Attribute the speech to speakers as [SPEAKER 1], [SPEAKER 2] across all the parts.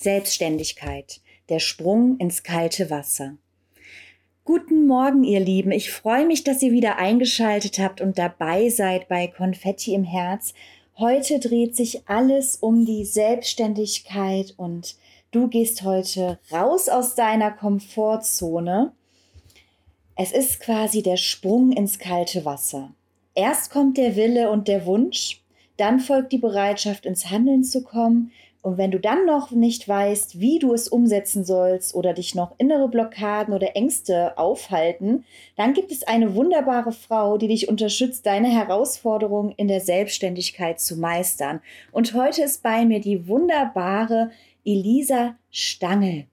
[SPEAKER 1] Selbstständigkeit, der Sprung ins kalte Wasser. Guten Morgen, ihr Lieben. Ich freue mich, dass ihr wieder eingeschaltet habt und dabei seid bei Konfetti im Herz. Heute dreht sich alles um die Selbstständigkeit und du gehst heute raus aus deiner Komfortzone. Es ist quasi der Sprung ins kalte Wasser. Erst kommt der Wille und der Wunsch, dann folgt die Bereitschaft, ins Handeln zu kommen, und wenn du dann noch nicht weißt, wie du es umsetzen sollst oder dich noch innere Blockaden oder Ängste aufhalten, dann gibt es eine wunderbare Frau, die dich unterstützt, deine Herausforderungen in der Selbstständigkeit zu meistern. Und heute ist bei mir die wunderbare Elisa Stangel.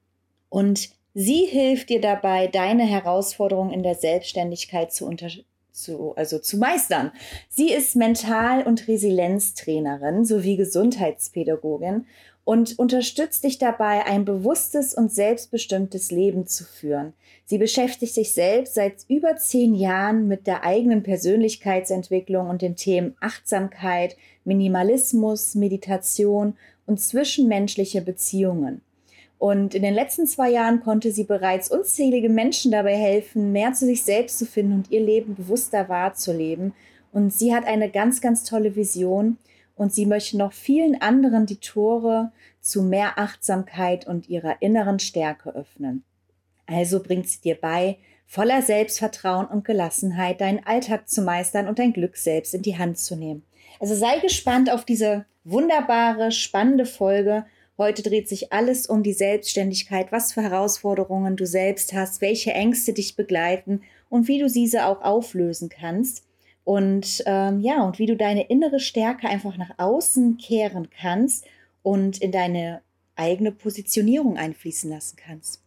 [SPEAKER 1] Und sie hilft dir dabei, deine Herausforderungen in der Selbstständigkeit zu unterstützen zu, also zu meistern. Sie ist Mental- und Resilienztrainerin sowie Gesundheitspädagogin und unterstützt dich dabei, ein bewusstes und selbstbestimmtes Leben zu führen. Sie beschäftigt sich selbst seit über zehn Jahren mit der eigenen Persönlichkeitsentwicklung und den Themen Achtsamkeit, Minimalismus, Meditation und zwischenmenschliche Beziehungen. Und in den letzten zwei Jahren konnte sie bereits unzählige Menschen dabei helfen, mehr zu sich selbst zu finden und ihr Leben bewusster wahrzuleben. Und sie hat eine ganz, ganz tolle Vision und sie möchte noch vielen anderen die Tore zu mehr Achtsamkeit und ihrer inneren Stärke öffnen. Also bringt sie dir bei, voller Selbstvertrauen und Gelassenheit deinen Alltag zu meistern und dein Glück selbst in die Hand zu nehmen. Also sei gespannt auf diese wunderbare, spannende Folge Heute dreht sich alles um die Selbstständigkeit, was für Herausforderungen du selbst hast, welche Ängste dich begleiten und wie du diese auch auflösen kannst. Und ähm, ja, und wie du deine innere Stärke einfach nach außen kehren kannst und in deine eigene Positionierung einfließen lassen kannst.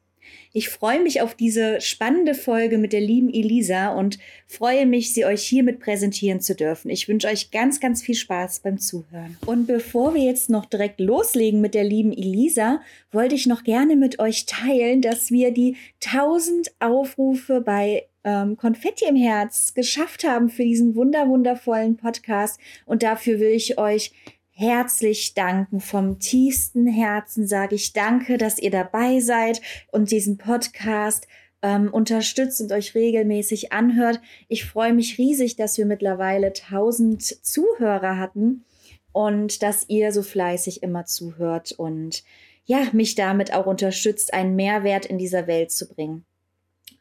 [SPEAKER 1] Ich freue mich auf diese spannende Folge mit der lieben Elisa und freue mich, sie euch hiermit präsentieren zu dürfen. Ich wünsche euch ganz, ganz viel Spaß beim Zuhören. Und bevor wir jetzt noch direkt loslegen mit der lieben Elisa, wollte ich noch gerne mit euch teilen, dass wir die 1000 Aufrufe bei ähm, Konfetti im Herz geschafft haben für diesen wunder wundervollen Podcast. Und dafür will ich euch herzlich danken. Vom tiefsten Herzen sage ich danke, dass ihr dabei seid und diesen Podcast ähm, unterstützt und euch regelmäßig anhört. Ich freue mich riesig, dass wir mittlerweile 1000 Zuhörer hatten und dass ihr so fleißig immer zuhört und ja, mich damit auch unterstützt, einen Mehrwert in dieser Welt zu bringen.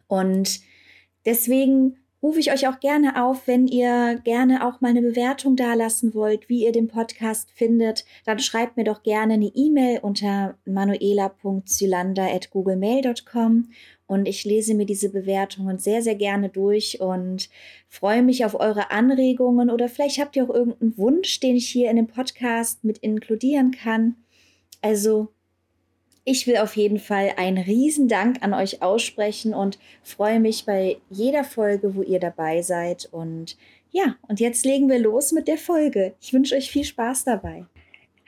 [SPEAKER 1] Und deswegen rufe ich euch auch gerne auf, wenn ihr gerne auch mal eine Bewertung dalassen wollt, wie ihr den Podcast findet, dann schreibt mir doch gerne eine E-Mail unter manuela.zylander.googlemail.com und ich lese mir diese Bewertungen sehr, sehr gerne durch und freue mich auf eure Anregungen oder vielleicht habt ihr auch irgendeinen Wunsch, den ich hier in dem Podcast mit inkludieren kann. Also ich will auf jeden Fall einen Riesendank an euch aussprechen und freue mich bei jeder Folge, wo ihr dabei seid. Und ja, und jetzt legen wir los mit der Folge. Ich wünsche euch viel Spaß dabei.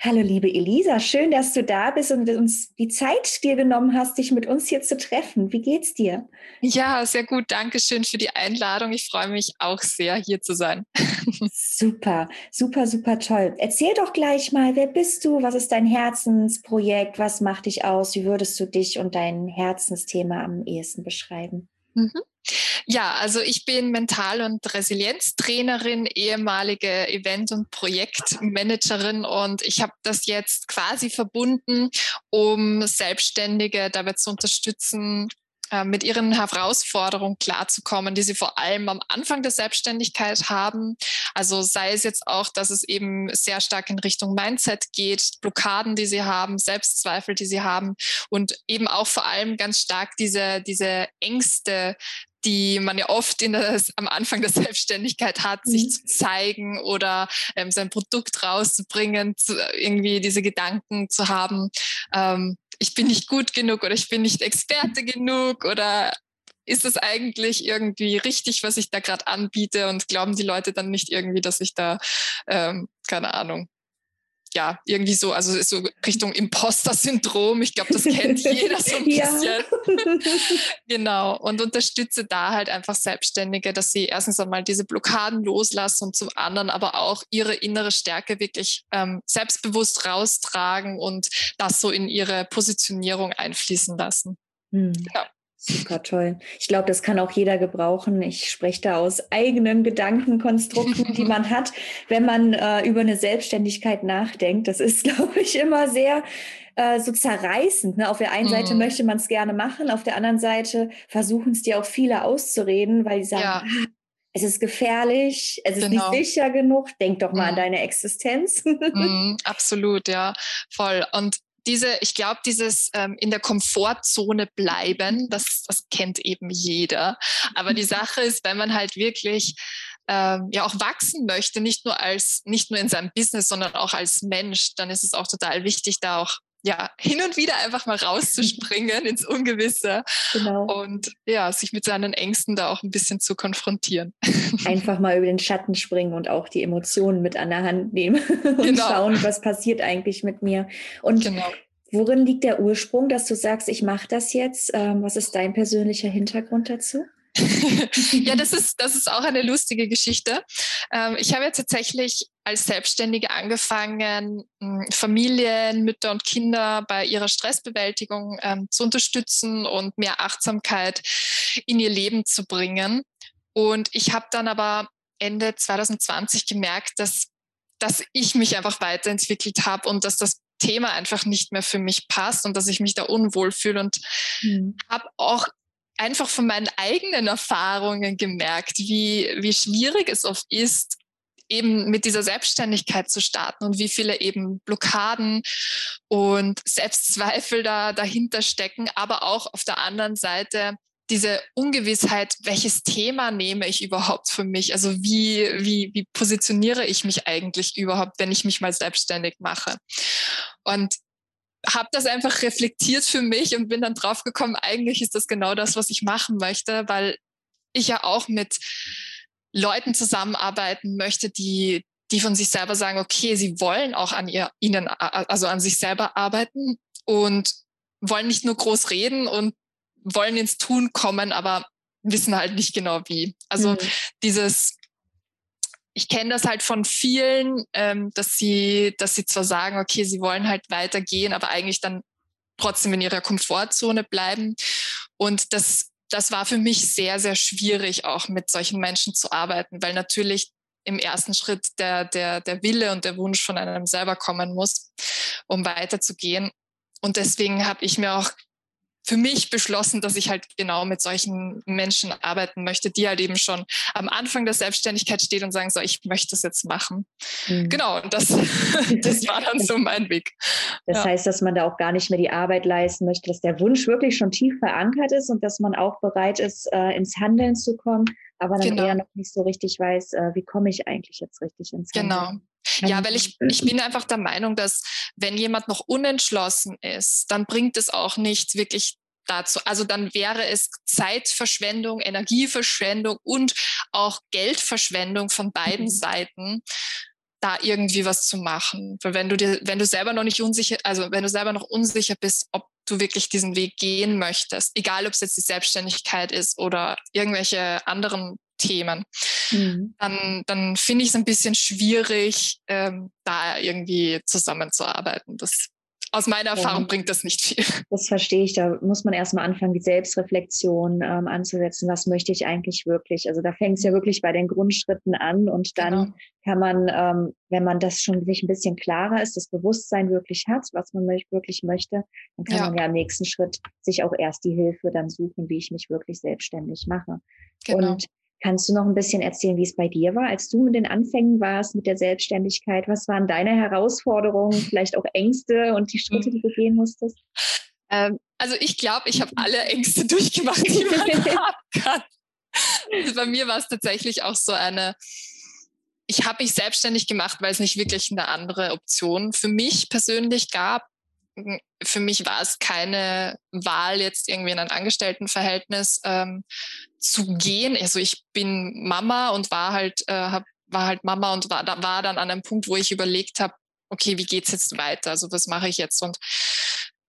[SPEAKER 1] Hallo, liebe Elisa, schön, dass du da bist und uns die Zeit dir genommen hast, dich mit uns hier zu treffen. Wie geht's dir?
[SPEAKER 2] Ja, sehr gut. Dankeschön für die Einladung. Ich freue mich auch sehr, hier zu sein.
[SPEAKER 1] super, super, super toll. Erzähl doch gleich mal, wer bist du? Was ist dein Herzensprojekt? Was macht dich aus? Wie würdest du dich und dein Herzensthema am ehesten beschreiben?
[SPEAKER 2] Mhm. Ja, also ich bin Mental- und Resilienztrainerin, ehemalige Event- und Projektmanagerin und ich habe das jetzt quasi verbunden, um Selbstständige dabei zu unterstützen, äh, mit ihren Herausforderungen klarzukommen, die sie vor allem am Anfang der Selbstständigkeit haben. Also sei es jetzt auch, dass es eben sehr stark in Richtung Mindset geht, Blockaden, die sie haben, Selbstzweifel, die sie haben und eben auch vor allem ganz stark diese, diese Ängste, die man ja oft in das, am Anfang der Selbstständigkeit hat, mhm. sich zu zeigen oder ähm, sein Produkt rauszubringen, zu, irgendwie diese Gedanken zu haben, ähm, ich bin nicht gut genug oder ich bin nicht Experte genug oder ist es eigentlich irgendwie richtig, was ich da gerade anbiete? Und glauben die Leute dann nicht irgendwie, dass ich da, ähm, keine Ahnung, ja, irgendwie so, also so Richtung Imposter-Syndrom. Ich glaube, das kennt jeder so ein bisschen. genau. Und unterstütze da halt einfach Selbstständige, dass sie erstens einmal diese Blockaden loslassen und zum anderen aber auch ihre innere Stärke wirklich ähm, selbstbewusst raustragen und das so in ihre Positionierung einfließen lassen.
[SPEAKER 1] Hm. Genau. Super toll. Ich glaube, das kann auch jeder gebrauchen. Ich spreche da aus eigenen Gedankenkonstrukten, die man hat, wenn man äh, über eine Selbstständigkeit nachdenkt. Das ist, glaube ich, immer sehr äh, so zerreißend. Ne? Auf der einen Seite mhm. möchte man es gerne machen, auf der anderen Seite versuchen es dir auch viele auszureden, weil die sagen, ja. ah, es ist gefährlich, es ist genau. nicht sicher genug, denk doch mal mhm. an deine Existenz.
[SPEAKER 2] Mhm, absolut, ja, voll. Und diese, ich glaube, dieses ähm, in der Komfortzone bleiben, das, das kennt eben jeder. Aber die Sache ist, wenn man halt wirklich ähm, ja auch wachsen möchte, nicht nur als, nicht nur in seinem Business, sondern auch als Mensch, dann ist es auch total wichtig, da auch ja, hin und wieder einfach mal rauszuspringen ins Ungewisse genau. und ja, sich mit seinen Ängsten da auch ein bisschen zu konfrontieren.
[SPEAKER 1] Einfach mal über den Schatten springen und auch die Emotionen mit an der Hand nehmen und genau. schauen, was passiert eigentlich mit mir. Und genau. worin liegt der Ursprung, dass du sagst, ich mache das jetzt? Ähm, was ist dein persönlicher Hintergrund dazu?
[SPEAKER 2] Ja, das ist, das ist auch eine lustige Geschichte. Ähm, ich habe ja tatsächlich als Selbstständige angefangen, hm, Familien, Mütter und Kinder bei ihrer Stressbewältigung ähm, zu unterstützen und mehr Achtsamkeit in ihr Leben zu bringen. Und ich habe dann aber Ende 2020 gemerkt, dass, dass ich mich einfach weiterentwickelt habe und dass das Thema einfach nicht mehr für mich passt und dass ich mich da unwohl fühle und mhm. habe auch einfach von meinen eigenen Erfahrungen gemerkt, wie, wie schwierig es oft ist, eben mit dieser Selbstständigkeit zu starten und wie viele eben Blockaden und Selbstzweifel da dahinter stecken, aber auch auf der anderen Seite diese Ungewissheit, welches Thema nehme ich überhaupt für mich? Also wie, wie, wie positioniere ich mich eigentlich überhaupt, wenn ich mich mal selbstständig mache? Und habe das einfach reflektiert für mich und bin dann drauf gekommen, eigentlich ist das genau das, was ich machen möchte, weil ich ja auch mit Leuten zusammenarbeiten möchte, die, die von sich selber sagen, okay, sie wollen auch an ihr, ihnen, also an sich selber arbeiten und wollen nicht nur groß reden und wollen ins Tun kommen, aber wissen halt nicht genau wie. Also mhm. dieses ich kenne das halt von vielen, ähm, dass sie, dass sie zwar sagen, okay, sie wollen halt weitergehen, aber eigentlich dann trotzdem in ihrer Komfortzone bleiben. Und das, das war für mich sehr, sehr schwierig, auch mit solchen Menschen zu arbeiten, weil natürlich im ersten Schritt der, der, der Wille und der Wunsch von einem selber kommen muss, um weiterzugehen. Und deswegen habe ich mir auch für mich beschlossen, dass ich halt genau mit solchen Menschen arbeiten möchte, die halt eben schon am Anfang der Selbstständigkeit stehen und sagen, so, ich möchte das jetzt machen. Mhm. Genau, und das, das war dann so mein Weg.
[SPEAKER 1] Das ja. heißt, dass man da auch gar nicht mehr die Arbeit leisten möchte, dass der Wunsch wirklich schon tief verankert ist und dass man auch bereit ist, äh, ins Handeln zu kommen, aber dann genau. eher noch nicht so richtig weiß, äh, wie komme ich eigentlich jetzt richtig ins
[SPEAKER 2] Handeln. Genau. Ja, weil ich, ich bin einfach der Meinung, dass wenn jemand noch unentschlossen ist, dann bringt es auch nicht wirklich dazu. Also dann wäre es Zeitverschwendung, Energieverschwendung und auch Geldverschwendung von beiden mhm. Seiten, da irgendwie was zu machen. Weil wenn du dir, wenn du selber noch nicht unsicher, also wenn du selber noch unsicher bist, ob du wirklich diesen Weg gehen möchtest, egal ob es jetzt die Selbstständigkeit ist oder irgendwelche anderen Themen, mhm. dann, dann finde ich es ein bisschen schwierig, ähm, da irgendwie zusammenzuarbeiten. Das aus meiner Erfahrung ja. bringt das nicht viel.
[SPEAKER 1] Das verstehe ich. Da muss man erstmal anfangen, die Selbstreflexion ähm, anzusetzen. Was möchte ich eigentlich wirklich? Also da fängt es ja wirklich bei den Grundschritten an und dann genau. kann man, ähm, wenn man das schon sich ein bisschen klarer ist, das Bewusstsein wirklich hat, was man wirklich möchte, dann kann ja. man ja im nächsten Schritt sich auch erst die Hilfe dann suchen, wie ich mich wirklich selbstständig mache. Genau. Und Kannst du noch ein bisschen erzählen, wie es bei dir war, als du mit den Anfängen warst mit der Selbstständigkeit? Was waren deine Herausforderungen, vielleicht auch Ängste und die Schritte, die du gehen musstest?
[SPEAKER 2] Ähm, also ich glaube, ich habe alle Ängste durchgemacht, die man haben kann. Also bei mir war es tatsächlich auch so eine, ich habe mich selbstständig gemacht, weil es nicht wirklich eine andere Option für mich persönlich gab für mich war es keine Wahl, jetzt irgendwie in ein Angestelltenverhältnis ähm, zu gehen. Also ich bin Mama und war halt, äh, hab, war halt Mama und war, da, war dann an einem Punkt, wo ich überlegt habe, okay, wie geht's jetzt weiter? Also was mache ich jetzt? Und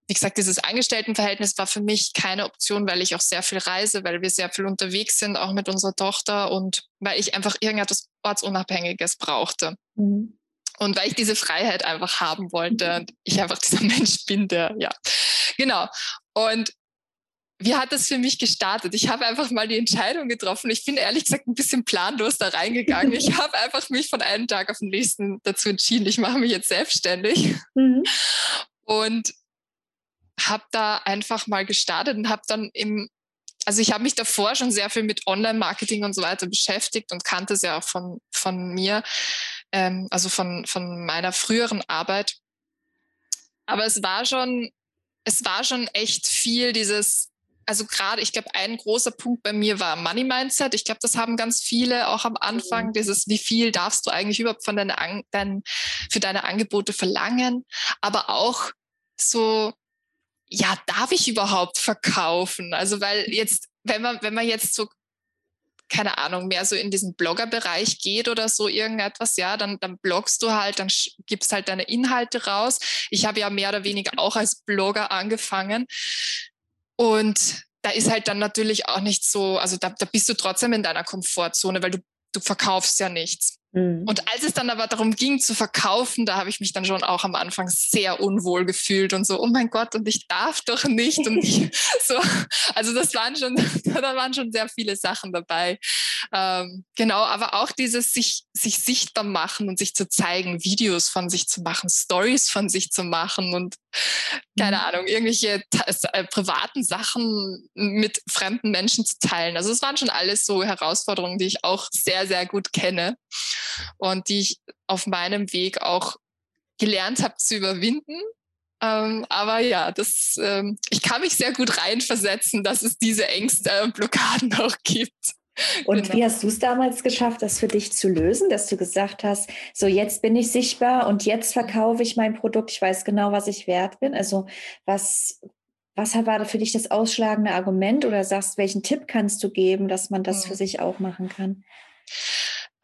[SPEAKER 2] wie gesagt, dieses Angestelltenverhältnis war für mich keine Option, weil ich auch sehr viel reise, weil wir sehr viel unterwegs sind, auch mit unserer Tochter und weil ich einfach irgendetwas Ortsunabhängiges brauchte. Mhm. Und weil ich diese Freiheit einfach haben wollte und ich einfach dieser Mensch bin, der, ja, genau. Und wie hat das für mich gestartet? Ich habe einfach mal die Entscheidung getroffen. Ich bin ehrlich gesagt ein bisschen planlos da reingegangen. Ich habe einfach mich von einem Tag auf den nächsten dazu entschieden, ich mache mich jetzt selbstständig. Mhm. Und habe da einfach mal gestartet und habe dann im, also ich habe mich davor schon sehr viel mit Online-Marketing und so weiter beschäftigt und kannte es ja auch von, von mir ähm, also von, von meiner früheren Arbeit. Aber es war schon, es war schon echt viel dieses, also gerade, ich glaube, ein großer Punkt bei mir war Money Mindset. Ich glaube, das haben ganz viele auch am Anfang, mhm. dieses, wie viel darfst du eigentlich überhaupt von deine, dein, für deine Angebote verlangen? Aber auch so, ja, darf ich überhaupt verkaufen? Also, weil jetzt, wenn man, wenn man jetzt so keine Ahnung, mehr so in diesen Blogger-Bereich geht oder so irgendetwas, ja, dann, dann bloggst du halt, dann gibst halt deine Inhalte raus. Ich habe ja mehr oder weniger auch als Blogger angefangen. Und da ist halt dann natürlich auch nicht so, also da, da bist du trotzdem in deiner Komfortzone, weil du, du verkaufst ja nichts. Mhm. Und als es dann aber darum ging zu verkaufen, da habe ich mich dann schon auch am Anfang sehr unwohl gefühlt und so, oh mein Gott, und ich darf doch nicht. Und ich, so, also das waren schon, da waren schon sehr viele Sachen dabei. Ähm, genau, aber auch dieses sich, sich sichtbar machen und sich zu zeigen, Videos von sich zu machen, Stories von sich zu machen und keine mhm. Ahnung, irgendwelche äh, privaten Sachen mit fremden Menschen zu teilen. Also es waren schon alles so Herausforderungen, die ich auch sehr, sehr gut kenne und die ich auf meinem Weg auch gelernt habe zu überwinden. Ähm, aber ja, das, ähm, ich kann mich sehr gut reinversetzen, dass es diese Ängste und Blockaden auch gibt.
[SPEAKER 1] Und genau. wie hast du es damals geschafft, das für dich zu lösen, dass du gesagt hast, so jetzt bin ich sichtbar und jetzt verkaufe ich mein Produkt, ich weiß genau, was ich wert bin. Also was, was war für dich das ausschlagende Argument oder sagst, welchen Tipp kannst du geben, dass man das für hm. sich auch machen kann?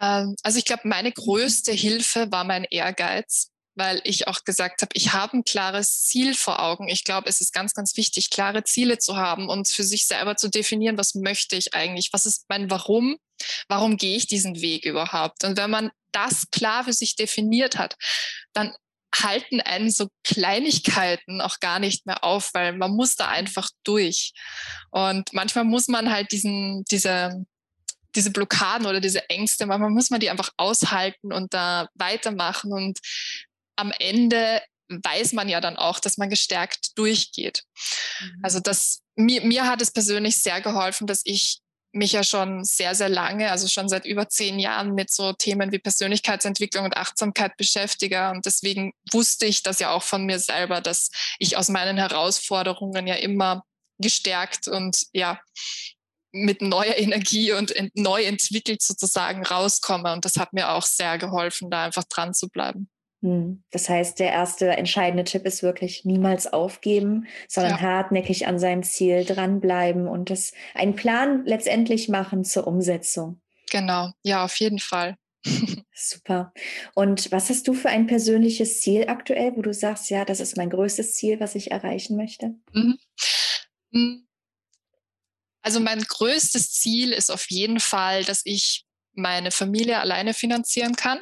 [SPEAKER 2] Ähm, also ich glaube, meine größte Hilfe war mein Ehrgeiz, weil ich auch gesagt habe, ich habe ein klares Ziel vor Augen. Ich glaube, es ist ganz, ganz wichtig, klare Ziele zu haben und für sich selber zu definieren, was möchte ich eigentlich, was ist mein Warum, warum gehe ich diesen Weg überhaupt. Und wenn man das klar für sich definiert hat, dann halten einen so Kleinigkeiten auch gar nicht mehr auf, weil man muss da einfach durch. Und manchmal muss man halt diesen, diese, diese Blockaden oder diese Ängste, manchmal muss man die einfach aushalten und da weitermachen. Und am Ende weiß man ja dann auch, dass man gestärkt durchgeht. Mhm. Also das, mir, mir hat es persönlich sehr geholfen, dass ich mich ja schon sehr, sehr lange, also schon seit über zehn Jahren mit so Themen wie Persönlichkeitsentwicklung und Achtsamkeit beschäftige. Und deswegen wusste ich das ja auch von mir selber, dass ich aus meinen Herausforderungen ja immer gestärkt und ja, mit neuer Energie und neu entwickelt sozusagen rauskomme. Und das hat mir auch sehr geholfen, da einfach dran zu bleiben.
[SPEAKER 1] Hm. Das heißt, der erste entscheidende Tipp ist wirklich niemals aufgeben, sondern ja. hartnäckig an seinem Ziel dranbleiben und das einen Plan letztendlich machen zur Umsetzung.
[SPEAKER 2] Genau, ja, auf jeden Fall.
[SPEAKER 1] Super. Und was hast du für ein persönliches Ziel aktuell, wo du sagst, ja, das ist mein größtes Ziel, was ich erreichen möchte? Mhm.
[SPEAKER 2] Also mein größtes Ziel ist auf jeden Fall, dass ich meine Familie alleine finanzieren kann.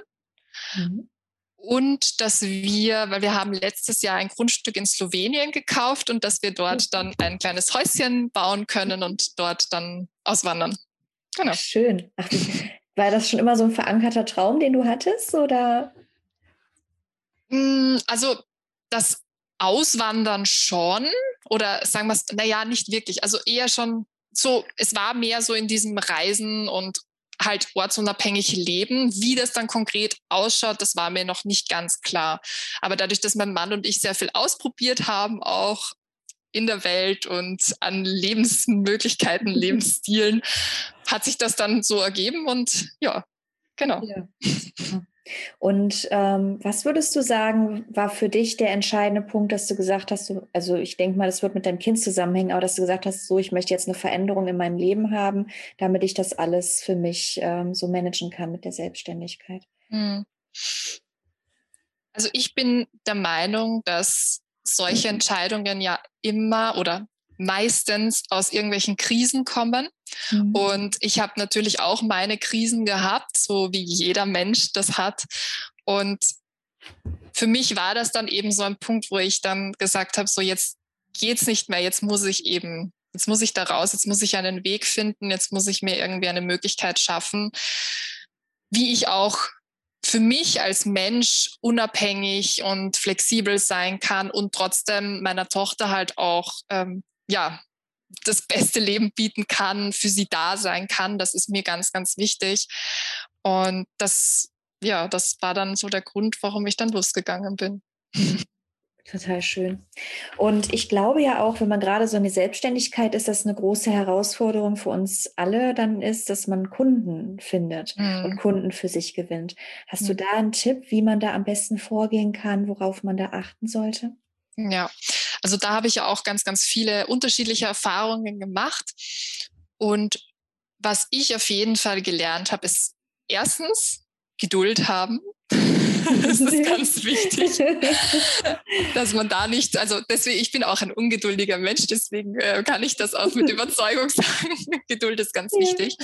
[SPEAKER 2] Mhm. und dass wir, weil wir haben letztes Jahr ein Grundstück in Slowenien gekauft und dass wir dort mhm. dann ein kleines Häuschen bauen können und dort dann auswandern.
[SPEAKER 1] Genau. Schön. Ach, war das schon immer so ein verankerter Traum, den du hattest, oder?
[SPEAKER 2] Mm, also das Auswandern schon oder sagen wir es, naja, nicht wirklich. Also eher schon so, es war mehr so in diesem Reisen und halt ortsunabhängig leben. Wie das dann konkret ausschaut, das war mir noch nicht ganz klar. Aber dadurch, dass mein Mann und ich sehr viel ausprobiert haben, auch in der Welt und an Lebensmöglichkeiten, Lebensstilen, hat sich das dann so ergeben und ja, genau. Ja.
[SPEAKER 1] Und ähm, was würdest du sagen, war für dich der entscheidende Punkt, dass du gesagt hast, du, also ich denke mal, das wird mit deinem Kind zusammenhängen, aber dass du gesagt hast, so, ich möchte jetzt eine Veränderung in meinem Leben haben, damit ich das alles für mich ähm, so managen kann mit der Selbstständigkeit? Hm.
[SPEAKER 2] Also ich bin der Meinung, dass solche Entscheidungen ja immer oder meistens aus irgendwelchen Krisen kommen. Mhm. Und ich habe natürlich auch meine Krisen gehabt, so wie jeder Mensch das hat. Und für mich war das dann eben so ein Punkt, wo ich dann gesagt habe, so jetzt geht's nicht mehr, jetzt muss ich eben, jetzt muss ich da raus, jetzt muss ich einen Weg finden, jetzt muss ich mir irgendwie eine Möglichkeit schaffen, wie ich auch für mich als Mensch unabhängig und flexibel sein kann und trotzdem meiner Tochter halt auch ähm, ja, das beste Leben bieten kann, für sie da sein kann. Das ist mir ganz, ganz wichtig. Und das, ja, das war dann so der Grund, warum ich dann losgegangen bin.
[SPEAKER 1] Total schön. Und ich glaube ja auch, wenn man gerade so eine Selbstständigkeit ist, dass eine große Herausforderung für uns alle dann ist, dass man Kunden findet mhm. und Kunden für sich gewinnt. Hast mhm. du da einen Tipp, wie man da am besten vorgehen kann, worauf man da achten sollte?
[SPEAKER 2] Ja, also da habe ich ja auch ganz, ganz viele unterschiedliche Erfahrungen gemacht. Und was ich auf jeden Fall gelernt habe, ist erstens Geduld haben. das ist ganz wichtig, dass man da nicht, also deswegen, ich bin auch ein ungeduldiger Mensch, deswegen äh, kann ich das auch mit Überzeugung sagen. Geduld ist ganz wichtig.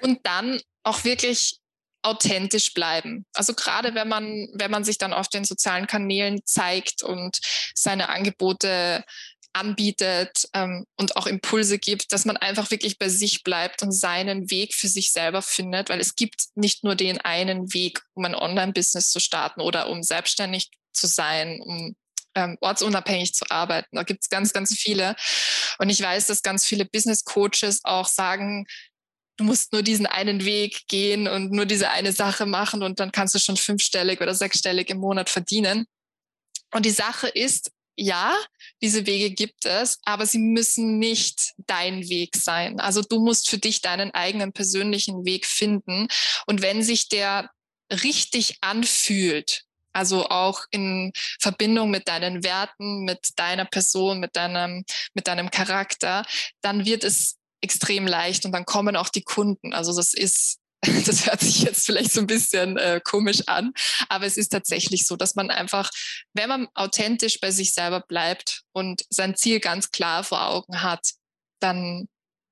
[SPEAKER 2] Und dann auch wirklich authentisch bleiben. Also gerade wenn man, wenn man sich dann auf den sozialen Kanälen zeigt und seine Angebote anbietet ähm, und auch Impulse gibt, dass man einfach wirklich bei sich bleibt und seinen Weg für sich selber findet, weil es gibt nicht nur den einen Weg, um ein Online-Business zu starten oder um selbstständig zu sein, um ähm, ortsunabhängig zu arbeiten. Da gibt es ganz, ganz viele. Und ich weiß, dass ganz viele Business Coaches auch sagen, du musst nur diesen einen Weg gehen und nur diese eine Sache machen und dann kannst du schon fünfstellig oder sechsstellig im Monat verdienen. Und die Sache ist, ja, diese Wege gibt es, aber sie müssen nicht dein Weg sein. Also du musst für dich deinen eigenen persönlichen Weg finden. Und wenn sich der richtig anfühlt, also auch in Verbindung mit deinen Werten, mit deiner Person, mit deinem, mit deinem Charakter, dann wird es extrem leicht und dann kommen auch die Kunden. Also das ist, das hört sich jetzt vielleicht so ein bisschen äh, komisch an, aber es ist tatsächlich so, dass man einfach, wenn man authentisch bei sich selber bleibt und sein Ziel ganz klar vor Augen hat, dann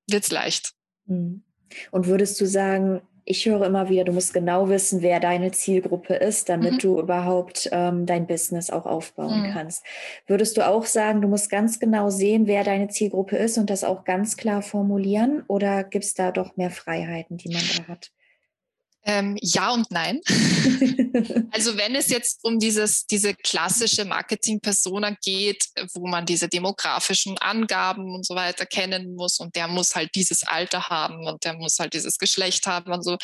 [SPEAKER 2] wird es leicht.
[SPEAKER 1] Mhm. Und würdest du sagen, ich höre immer wieder, du musst genau wissen, wer deine Zielgruppe ist, damit mhm. du überhaupt ähm, dein Business auch aufbauen mhm. kannst. Würdest du auch sagen, du musst ganz genau sehen, wer deine Zielgruppe ist und das auch ganz klar formulieren? Oder gibt es da doch mehr Freiheiten, die man da hat?
[SPEAKER 2] Ähm, ja und nein. also wenn es jetzt um dieses, diese klassische Marketing-Persona geht, wo man diese demografischen Angaben und so weiter kennen muss und der muss halt dieses Alter haben und der muss halt dieses Geschlecht haben und so,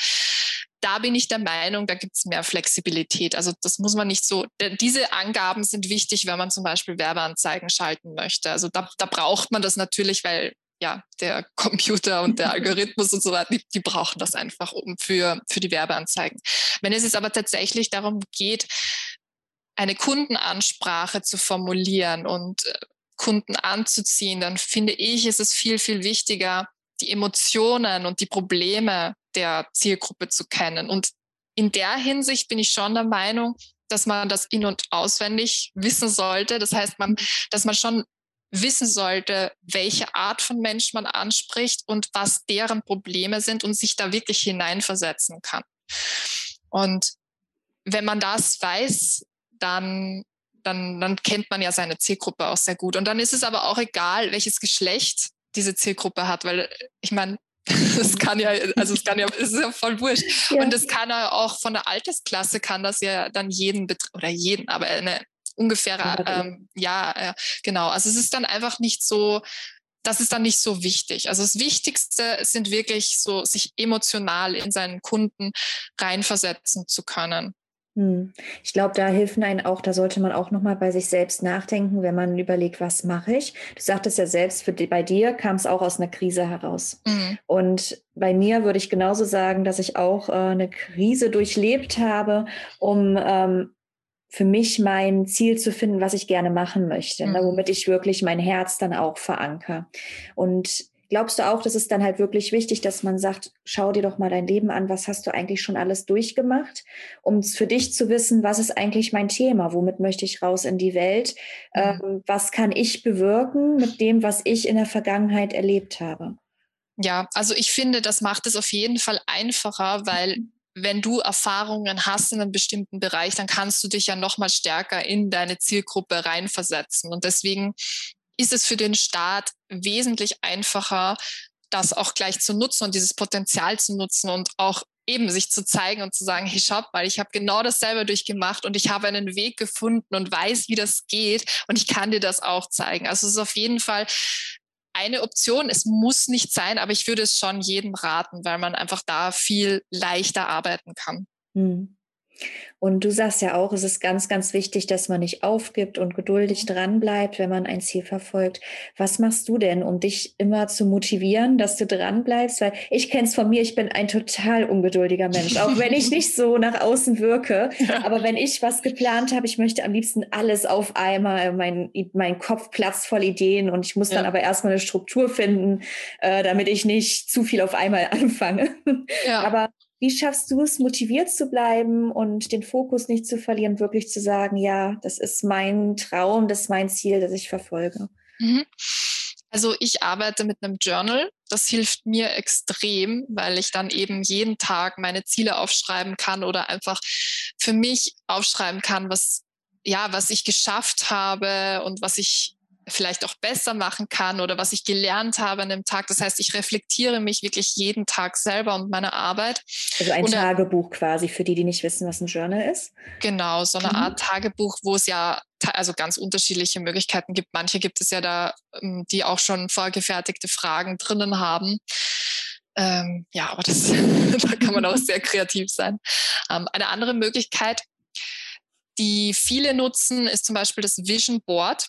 [SPEAKER 2] da bin ich der Meinung, da gibt es mehr Flexibilität. Also das muss man nicht so, diese Angaben sind wichtig, wenn man zum Beispiel Werbeanzeigen schalten möchte. Also da, da braucht man das natürlich, weil ja, der Computer und der Algorithmus und so weiter, die, die, brauchen das einfach um für, für die Werbeanzeigen. Wenn es jetzt aber tatsächlich darum geht, eine Kundenansprache zu formulieren und äh, Kunden anzuziehen, dann finde ich, ist es viel, viel wichtiger, die Emotionen und die Probleme der Zielgruppe zu kennen. Und in der Hinsicht bin ich schon der Meinung, dass man das in- und auswendig wissen sollte. Das heißt, man, dass man schon wissen sollte, welche Art von Mensch man anspricht und was deren Probleme sind und sich da wirklich hineinversetzen kann. Und wenn man das weiß, dann, dann, dann kennt man ja seine Zielgruppe auch sehr gut. Und dann ist es aber auch egal, welches Geschlecht diese Zielgruppe hat, weil ich meine, es kann ja, also es kann ja, es ist ja voll wurscht. Ja. Und es kann ja auch von der Altersklasse kann das ja dann jeden oder jeden, aber eine ungefähre, ähm, ja, äh, genau. Also es ist dann einfach nicht so, das ist dann nicht so wichtig. Also das Wichtigste sind wirklich so, sich emotional in seinen Kunden reinversetzen zu können.
[SPEAKER 1] Hm. Ich glaube, da hilft einen auch, da sollte man auch nochmal bei sich selbst nachdenken, wenn man überlegt, was mache ich. Du sagtest ja selbst, für die, bei dir kam es auch aus einer Krise heraus. Mhm. Und bei mir würde ich genauso sagen, dass ich auch äh, eine Krise durchlebt habe, um ähm, für mich mein Ziel zu finden, was ich gerne machen möchte, ne, mhm. ne, womit ich wirklich mein Herz dann auch verankere. Und Glaubst du auch, dass es dann halt wirklich wichtig, dass man sagt, schau dir doch mal dein Leben an, was hast du eigentlich schon alles durchgemacht, um für dich zu wissen, was ist eigentlich mein Thema, womit möchte ich raus in die Welt, mhm. ähm, was kann ich bewirken mit dem, was ich in der Vergangenheit erlebt habe?
[SPEAKER 2] Ja, also ich finde, das macht es auf jeden Fall einfacher, weil. Wenn du Erfahrungen hast in einem bestimmten Bereich, dann kannst du dich ja noch mal stärker in deine Zielgruppe reinversetzen. Und deswegen ist es für den Staat wesentlich einfacher, das auch gleich zu nutzen und dieses Potenzial zu nutzen und auch eben sich zu zeigen und zu sagen, hey, schaut mal, ich habe genau dasselbe durchgemacht und ich habe einen Weg gefunden und weiß, wie das geht und ich kann dir das auch zeigen. Also es ist auf jeden Fall eine Option. Es muss nicht sein, aber ich würde es schon jedem raten, weil man einfach da viel leichter arbeiten kann. Hm.
[SPEAKER 1] Und du sagst ja auch, es ist ganz, ganz wichtig, dass man nicht aufgibt und geduldig mhm. dranbleibt, wenn man ein Ziel verfolgt. Was machst du denn, um dich immer zu motivieren, dass du dranbleibst? Weil ich kenne es von mir, ich bin ein total ungeduldiger Mensch, auch wenn ich nicht so nach außen wirke. Aber wenn ich was geplant habe, ich möchte am liebsten alles auf einmal, mein, mein Kopf platzt voll Ideen und ich muss ja. dann aber erstmal eine Struktur finden, äh, damit ich nicht zu viel auf einmal anfange. Ja. Aber wie schaffst du es, motiviert zu bleiben und den Fokus nicht zu verlieren, wirklich zu sagen, ja, das ist mein Traum, das ist mein Ziel, das ich verfolge? Mhm.
[SPEAKER 2] Also ich arbeite mit einem Journal. Das hilft mir extrem, weil ich dann eben jeden Tag meine Ziele aufschreiben kann oder einfach für mich aufschreiben kann, was ja, was ich geschafft habe und was ich vielleicht auch besser machen kann oder was ich gelernt habe an dem Tag. Das heißt, ich reflektiere mich wirklich jeden Tag selber und meine Arbeit.
[SPEAKER 1] Also ein und, Tagebuch quasi für die, die nicht wissen, was ein Journal ist.
[SPEAKER 2] Genau, so eine mhm. Art Tagebuch, wo es ja also ganz unterschiedliche Möglichkeiten gibt. Manche gibt es ja da, ähm, die auch schon vorgefertigte Fragen drinnen haben. Ähm, ja, aber das, da kann man auch sehr kreativ sein. Ähm, eine andere Möglichkeit, die viele nutzen, ist zum Beispiel das Vision Board.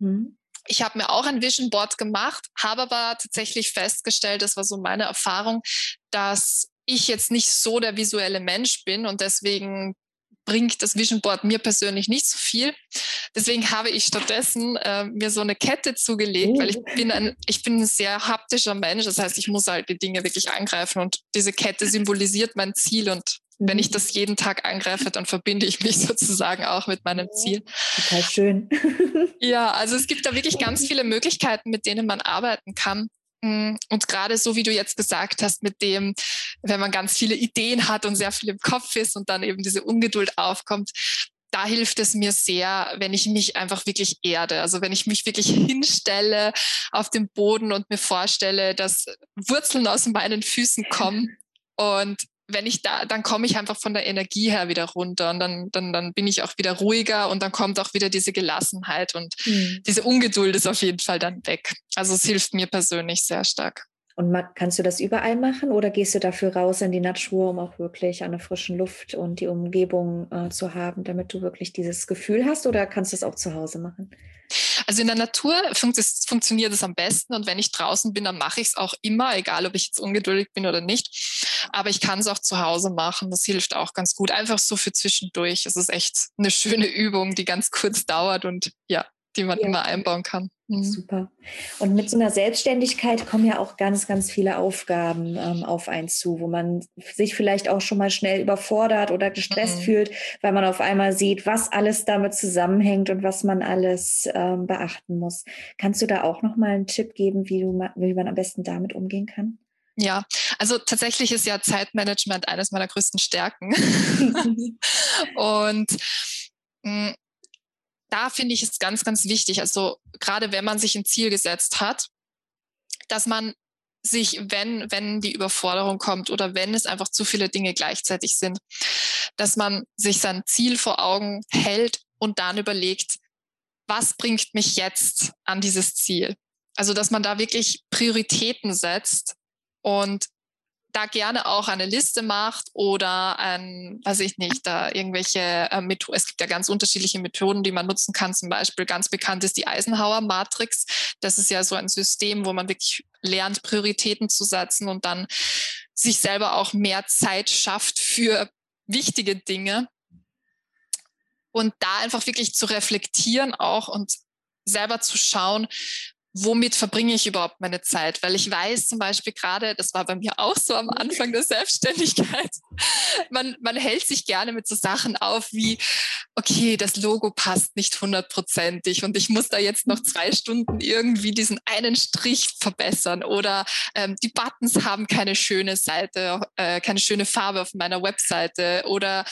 [SPEAKER 2] Mhm. Ich habe mir auch ein Vision Board gemacht, habe aber tatsächlich festgestellt, das war so meine Erfahrung, dass ich jetzt nicht so der visuelle Mensch bin und deswegen bringt das Vision Board mir persönlich nicht so viel. Deswegen habe ich stattdessen äh, mir so eine Kette zugelegt, weil ich oh. bin ein, ich bin ein sehr haptischer Mensch. Das heißt, ich muss halt die Dinge wirklich angreifen und diese Kette symbolisiert mein Ziel und wenn ich mhm. das jeden Tag angreife, dann verbinde ich mich sozusagen auch mit meinem Ziel.
[SPEAKER 1] Total schön.
[SPEAKER 2] ja, also es gibt da wirklich ganz viele Möglichkeiten, mit denen man arbeiten kann. Mm, und gerade so wie du jetzt gesagt hast, mit dem, wenn man ganz viele Ideen hat und sehr viel im Kopf ist und dann eben diese Ungeduld aufkommt, da hilft es mir sehr, wenn ich mich einfach wirklich erde. Also wenn ich mich wirklich hinstelle auf dem Boden und mir vorstelle, dass Wurzeln aus meinen Füßen kommen und wenn ich da, dann komme ich einfach von der Energie her wieder runter und dann, dann, dann bin ich auch wieder ruhiger und dann kommt auch wieder diese Gelassenheit und mhm. diese Ungeduld ist auf jeden Fall dann weg. Also es hilft mir persönlich sehr stark.
[SPEAKER 1] Und kannst du das überall machen oder gehst du dafür raus in die Natur, um auch wirklich an der frischen Luft und die Umgebung äh, zu haben, damit du wirklich dieses Gefühl hast oder kannst du es auch zu Hause machen?
[SPEAKER 2] Also in der Natur funkt es, funktioniert es am besten und wenn ich draußen bin, dann mache ich es auch immer, egal ob ich jetzt ungeduldig bin oder nicht. Aber ich kann es auch zu Hause machen, das hilft auch ganz gut. Einfach so für zwischendurch. Es ist echt eine schöne Übung, die ganz kurz dauert und ja, die man ja. immer einbauen kann.
[SPEAKER 1] Mhm. Super. Und mit so einer Selbstständigkeit kommen ja auch ganz, ganz viele Aufgaben ähm, auf einen zu, wo man sich vielleicht auch schon mal schnell überfordert oder gestresst mhm. fühlt, weil man auf einmal sieht, was alles damit zusammenhängt und was man alles ähm, beachten muss. Kannst du da auch noch mal einen Tipp geben, wie, du, wie man am besten damit umgehen kann?
[SPEAKER 2] Ja, also tatsächlich ist ja Zeitmanagement eines meiner größten Stärken. und mh, mm, da finde ich es ganz, ganz wichtig. Also gerade wenn man sich ein Ziel gesetzt hat, dass man sich, wenn, wenn die Überforderung kommt oder wenn es einfach zu viele Dinge gleichzeitig sind, dass man sich sein Ziel vor Augen hält und dann überlegt, was bringt mich jetzt an dieses Ziel? Also, dass man da wirklich Prioritäten setzt und da gerne auch eine Liste macht oder ein, weiß ich nicht, da irgendwelche äh, Methoden. Es gibt ja ganz unterschiedliche Methoden, die man nutzen kann. Zum Beispiel ganz bekannt ist die Eisenhower Matrix. Das ist ja so ein System, wo man wirklich lernt, Prioritäten zu setzen und dann sich selber auch mehr Zeit schafft für wichtige Dinge. Und da einfach wirklich zu reflektieren auch und selber zu schauen, womit verbringe ich überhaupt meine Zeit? Weil ich weiß zum Beispiel gerade, das war bei mir auch so am Anfang der Selbstständigkeit, man, man hält sich gerne mit so Sachen auf wie, okay, das Logo passt nicht hundertprozentig und ich muss da jetzt noch zwei Stunden irgendwie diesen einen Strich verbessern oder ähm, die Buttons haben keine schöne Seite, äh, keine schöne Farbe auf meiner Webseite oder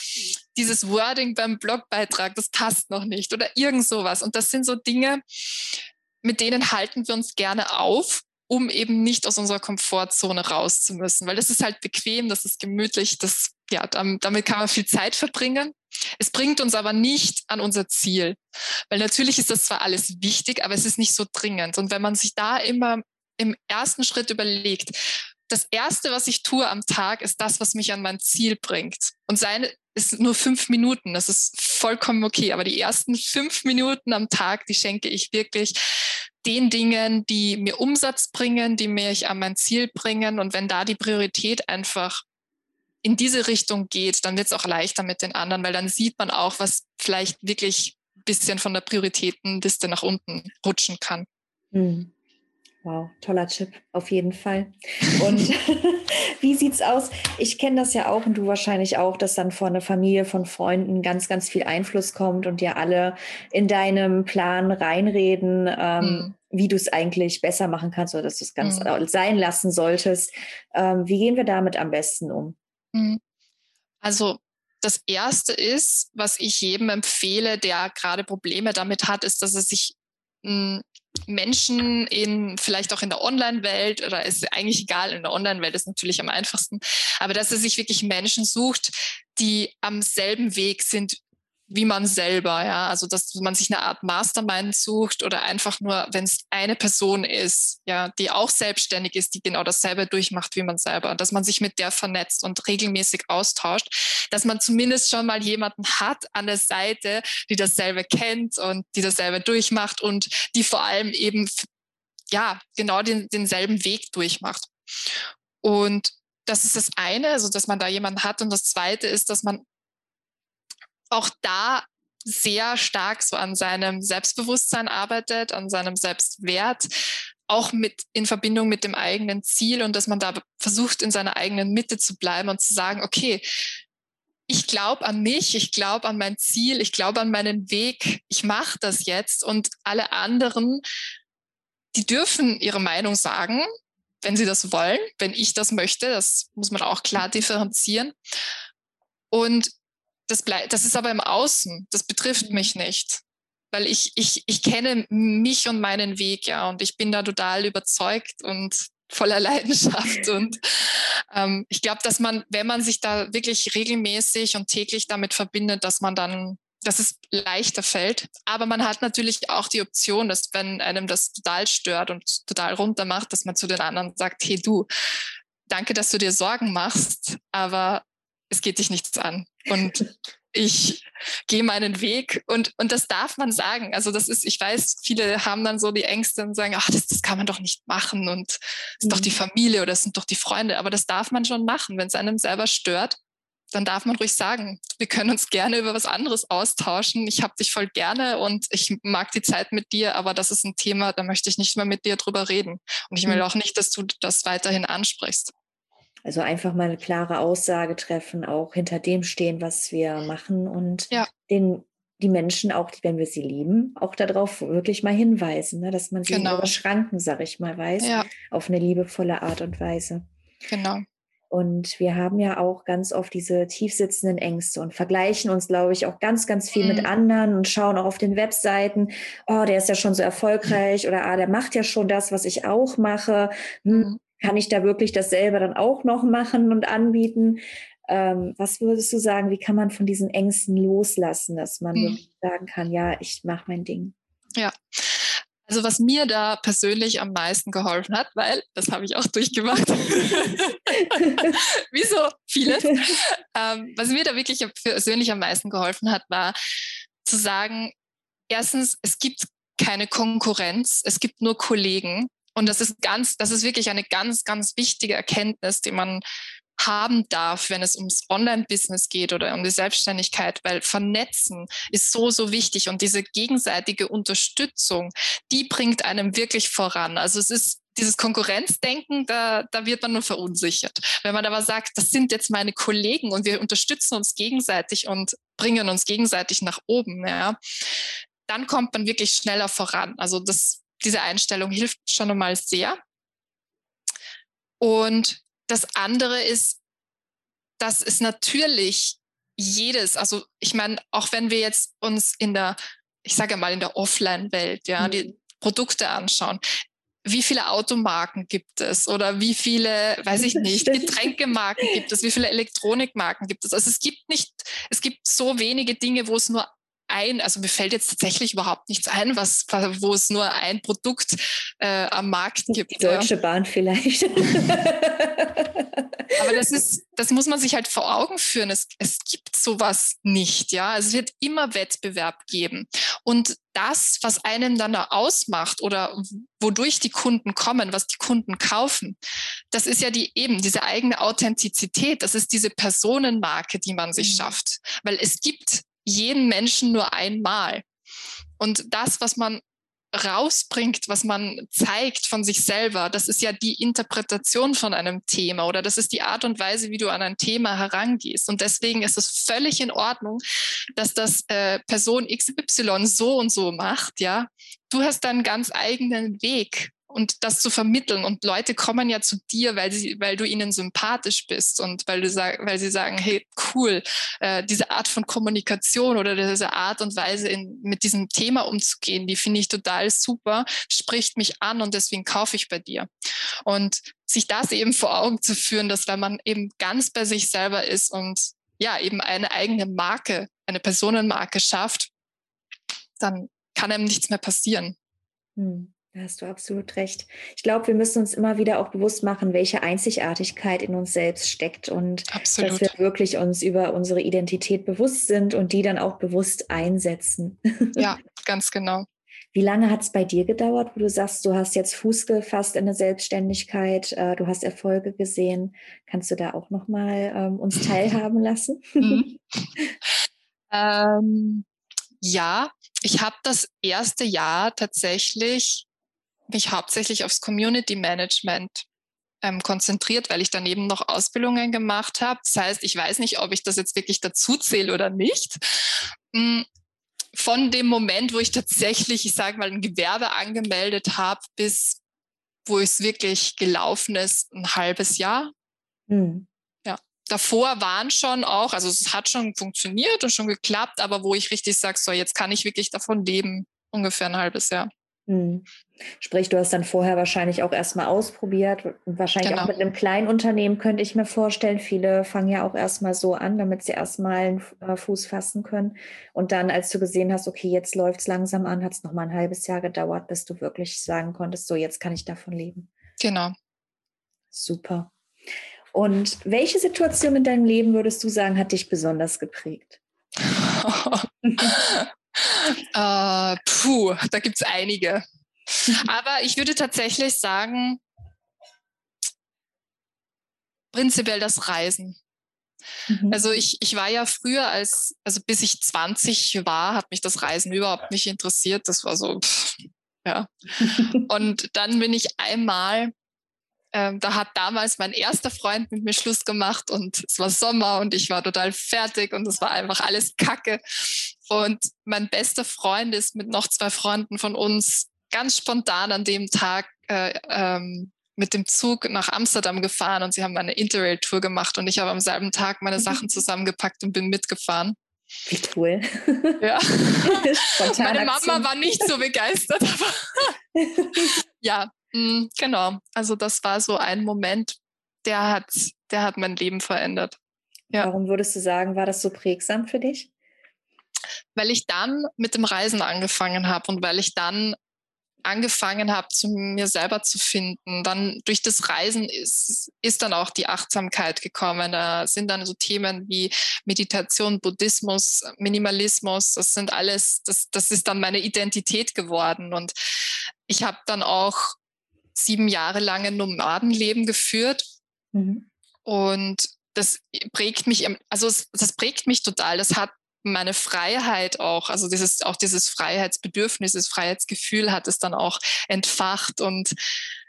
[SPEAKER 2] dieses Wording beim Blogbeitrag, das passt noch nicht oder irgend sowas. Und das sind so Dinge, mit denen halten wir uns gerne auf, um eben nicht aus unserer Komfortzone raus zu müssen, weil das ist halt bequem, das ist gemütlich, das, ja, damit kann man viel Zeit verbringen. Es bringt uns aber nicht an unser Ziel, weil natürlich ist das zwar alles wichtig, aber es ist nicht so dringend. Und wenn man sich da immer im ersten Schritt überlegt, das erste, was ich tue am Tag, ist das, was mich an mein Ziel bringt. Und seine ist nur fünf Minuten. Das ist vollkommen okay. Aber die ersten fünf Minuten am Tag, die schenke ich wirklich den Dingen, die mir Umsatz bringen, die mich an mein Ziel bringen. Und wenn da die Priorität einfach in diese Richtung geht, dann wird es auch leichter mit den anderen, weil dann sieht man auch, was vielleicht wirklich ein bisschen von der Prioritätenliste nach unten rutschen kann.
[SPEAKER 1] Mhm. Wow, toller Tipp, auf jeden Fall. Und wie sieht's aus? Ich kenne das ja auch und du wahrscheinlich auch, dass dann von einer Familie, von Freunden ganz, ganz viel Einfluss kommt und dir alle in deinem Plan reinreden, ähm, mhm. wie du es eigentlich besser machen kannst oder dass du es ganz mhm. sein lassen solltest. Ähm, wie gehen wir damit am besten um? Mhm.
[SPEAKER 2] Also das erste ist, was ich jedem empfehle, der gerade Probleme damit hat, ist, dass er sich hm, Menschen in vielleicht auch in der Online-Welt oder ist eigentlich egal, in der Online-Welt ist natürlich am einfachsten, aber dass er sich wirklich Menschen sucht, die am selben Weg sind wie man selber, ja. Also dass man sich eine Art Mastermind sucht oder einfach nur, wenn es eine Person ist, ja, die auch selbstständig ist, die genau dasselbe durchmacht wie man selber, dass man sich mit der vernetzt und regelmäßig austauscht, dass man zumindest schon mal jemanden hat an der Seite, die dasselbe kennt und die dasselbe durchmacht und die vor allem eben ja genau den, denselben Weg durchmacht. Und das ist das eine, also dass man da jemanden hat. Und das zweite ist, dass man auch da sehr stark so an seinem Selbstbewusstsein arbeitet, an seinem Selbstwert, auch mit in Verbindung mit dem eigenen Ziel und dass man da versucht, in seiner eigenen Mitte zu bleiben und zu sagen, okay, ich glaube an mich, ich glaube an mein Ziel, ich glaube an meinen Weg, ich mache das jetzt und alle anderen, die dürfen ihre Meinung sagen, wenn sie das wollen, wenn ich das möchte, das muss man auch klar differenzieren. Und das, bleibt, das ist aber im Außen, das betrifft mhm. mich nicht. Weil ich, ich, ich kenne mich und meinen Weg, ja, und ich bin da total überzeugt und voller Leidenschaft. Und ähm, ich glaube, dass man, wenn man sich da wirklich regelmäßig und täglich damit verbindet, dass man dann, dass es leichter fällt. Aber man hat natürlich auch die Option, dass wenn einem das total stört und total runter macht, dass man zu den anderen sagt, hey du, danke, dass du dir Sorgen machst, aber es geht dich nichts an. Und ich gehe meinen Weg und, und das darf man sagen. Also das ist, ich weiß, viele haben dann so die Ängste und sagen, ach, das, das kann man doch nicht machen und das ist mhm. doch die mhm. Familie oder das sind doch die Freunde. Aber das darf man schon machen. Wenn es einem selber stört, dann darf man ruhig sagen, wir können uns gerne über was anderes austauschen. Ich habe dich voll gerne und ich mag die Zeit mit dir, aber das ist ein Thema, da möchte ich nicht mehr mit dir drüber reden. Und ich will mhm. auch nicht, dass du das weiterhin ansprichst.
[SPEAKER 1] Also einfach mal eine klare Aussage treffen, auch hinter dem stehen, was wir machen und ja. den, die Menschen auch, wenn wir sie lieben, auch darauf wirklich mal hinweisen, ne? dass man sie genau. überschranken, sag ich mal, weiß, ja. auf eine liebevolle Art und Weise.
[SPEAKER 2] Genau.
[SPEAKER 1] Und wir haben ja auch ganz oft diese tiefsitzenden Ängste und vergleichen uns, glaube ich, auch ganz, ganz viel mhm. mit anderen und schauen auch auf den Webseiten, oh, der ist ja schon so erfolgreich oder ah, der macht ja schon das, was ich auch mache. Hm, mhm. Kann ich da wirklich dasselbe dann auch noch machen und anbieten? Ähm, was würdest du sagen, wie kann man von diesen Ängsten loslassen, dass man mhm. sagen kann, ja, ich mache mein Ding?
[SPEAKER 2] Ja, also was mir da persönlich am meisten geholfen hat, weil das habe ich auch durchgemacht, wie so vieles, ähm, was mir da wirklich persönlich am meisten geholfen hat, war zu sagen, erstens, es gibt keine Konkurrenz, es gibt nur Kollegen. Und das ist ganz, das ist wirklich eine ganz, ganz wichtige Erkenntnis, die man haben darf, wenn es ums Online-Business geht oder um die Selbstständigkeit, weil Vernetzen ist so, so wichtig und diese gegenseitige Unterstützung, die bringt einem wirklich voran. Also es ist dieses Konkurrenzdenken, da, da wird man nur verunsichert. Wenn man aber sagt, das sind jetzt meine Kollegen und wir unterstützen uns gegenseitig und bringen uns gegenseitig nach oben, ja, dann kommt man wirklich schneller voran. Also das, diese Einstellung hilft schon einmal sehr. Und das andere ist, dass es natürlich jedes, also ich meine, auch wenn wir jetzt uns in der, ich sage mal, in der Offline-Welt, ja, mhm. die Produkte anschauen, wie viele Automarken gibt es oder wie viele, weiß ich nicht, Getränkemarken gibt es, wie viele Elektronikmarken gibt es. Also es gibt nicht, es gibt so wenige Dinge, wo es nur ein, also mir fällt jetzt tatsächlich überhaupt nichts ein, was, wo es nur ein Produkt äh, am Markt gibt.
[SPEAKER 1] Die Deutsche ja. Bahn vielleicht.
[SPEAKER 2] Aber das ist, das muss man sich halt vor Augen führen. Es, es gibt sowas nicht, ja. Es wird immer Wettbewerb geben. Und das, was einen dann ausmacht oder wodurch die Kunden kommen, was die Kunden kaufen, das ist ja die eben diese eigene Authentizität. Das ist diese Personenmarke, die man sich mhm. schafft. Weil es gibt jeden Menschen nur einmal. Und das, was man rausbringt, was man zeigt von sich selber, das ist ja die Interpretation von einem Thema oder das ist die Art und Weise, wie du an ein Thema herangehst. Und deswegen ist es völlig in Ordnung, dass das äh, Person XY so und so macht, ja. Du hast deinen ganz eigenen Weg und das zu vermitteln. Und Leute kommen ja zu dir, weil, sie, weil du ihnen sympathisch bist und weil, du sag, weil sie sagen, hey, cool, äh, diese Art von Kommunikation oder diese Art und Weise, in, mit diesem Thema umzugehen, die finde ich total super, spricht mich an und deswegen kaufe ich bei dir. Und sich das eben vor Augen zu führen, dass wenn man eben ganz bei sich selber ist und ja, eben eine eigene Marke, eine Personenmarke schafft, dann kann einem nichts mehr passieren.
[SPEAKER 1] Hm. Da hast du absolut recht. Ich glaube, wir müssen uns immer wieder auch bewusst machen, welche Einzigartigkeit in uns selbst steckt und absolut. dass wir wirklich uns über unsere Identität bewusst sind und die dann auch bewusst einsetzen.
[SPEAKER 2] Ja, ganz genau.
[SPEAKER 1] Wie lange hat es bei dir gedauert, wo du sagst, du hast jetzt Fuß gefasst in der Selbstständigkeit, äh, du hast Erfolge gesehen? Kannst du da auch nochmal ähm, uns teilhaben lassen? Mhm.
[SPEAKER 2] ähm, ja, ich habe das erste Jahr tatsächlich mich hauptsächlich aufs Community Management ähm, konzentriert, weil ich daneben noch Ausbildungen gemacht habe. Das heißt, ich weiß nicht, ob ich das jetzt wirklich dazu zähle oder nicht. Mm, von dem Moment, wo ich tatsächlich, ich sage mal, ein Gewerbe angemeldet habe, bis wo es wirklich gelaufen ist, ein halbes Jahr. Mhm. Ja, davor waren schon auch, also es hat schon funktioniert und schon geklappt, aber wo ich richtig sage, so jetzt kann ich wirklich davon leben, ungefähr ein halbes Jahr.
[SPEAKER 1] Mhm. Sprich, du hast dann vorher wahrscheinlich auch erstmal ausprobiert, wahrscheinlich genau. auch mit einem kleinen Unternehmen könnte ich mir vorstellen. Viele fangen ja auch erstmal so an, damit sie erstmal einen äh, Fuß fassen können. Und dann, als du gesehen hast, okay, jetzt läuft es langsam an, hat es nochmal ein halbes Jahr gedauert, bis du wirklich sagen konntest, so jetzt kann ich davon leben.
[SPEAKER 2] Genau.
[SPEAKER 1] Super. Und welche Situation in deinem Leben würdest du sagen, hat dich besonders geprägt?
[SPEAKER 2] Äh, puh, da gibt es einige. Aber ich würde tatsächlich sagen, prinzipiell das Reisen. Mhm. Also ich, ich war ja früher als, also bis ich 20 war, hat mich das Reisen überhaupt nicht interessiert. Das war so, pff, ja. Und dann bin ich einmal ähm, da hat damals mein erster Freund mit mir Schluss gemacht und es war Sommer und ich war total fertig und es war einfach alles Kacke. Und mein bester Freund ist mit noch zwei Freunden von uns ganz spontan an dem Tag äh, ähm, mit dem Zug nach Amsterdam gefahren und sie haben eine Interrail-Tour gemacht und ich habe am selben Tag meine Sachen mhm. zusammengepackt und bin mitgefahren.
[SPEAKER 1] Wie cool.
[SPEAKER 2] Ja. meine Mama war nicht so begeistert, aber ja, mh, mm, genau. Also das war so ein Moment, der hat, der hat mein Leben verändert.
[SPEAKER 1] Ja. Warum würdest du sagen, war das so prägsam für dich?
[SPEAKER 2] Weil ich dann mit dem Reisen angefangen habe und weil ich dann angefangen habe, zu mir selber zu finden. Dann durch das Reisen ist, ist dann auch die Achtsamkeit gekommen. Da sind dann so Themen wie Meditation, Buddhismus, Minimalismus. Das sind alles, das, das ist dann meine Identität geworden. Und ich habe dann auch sieben Jahre lang ein Nomadenleben geführt. Mhm. Und das prägt mich, also das prägt mich total. Das hat meine Freiheit auch, also dieses, auch dieses Freiheitsbedürfnis, das Freiheitsgefühl hat es dann auch entfacht. Und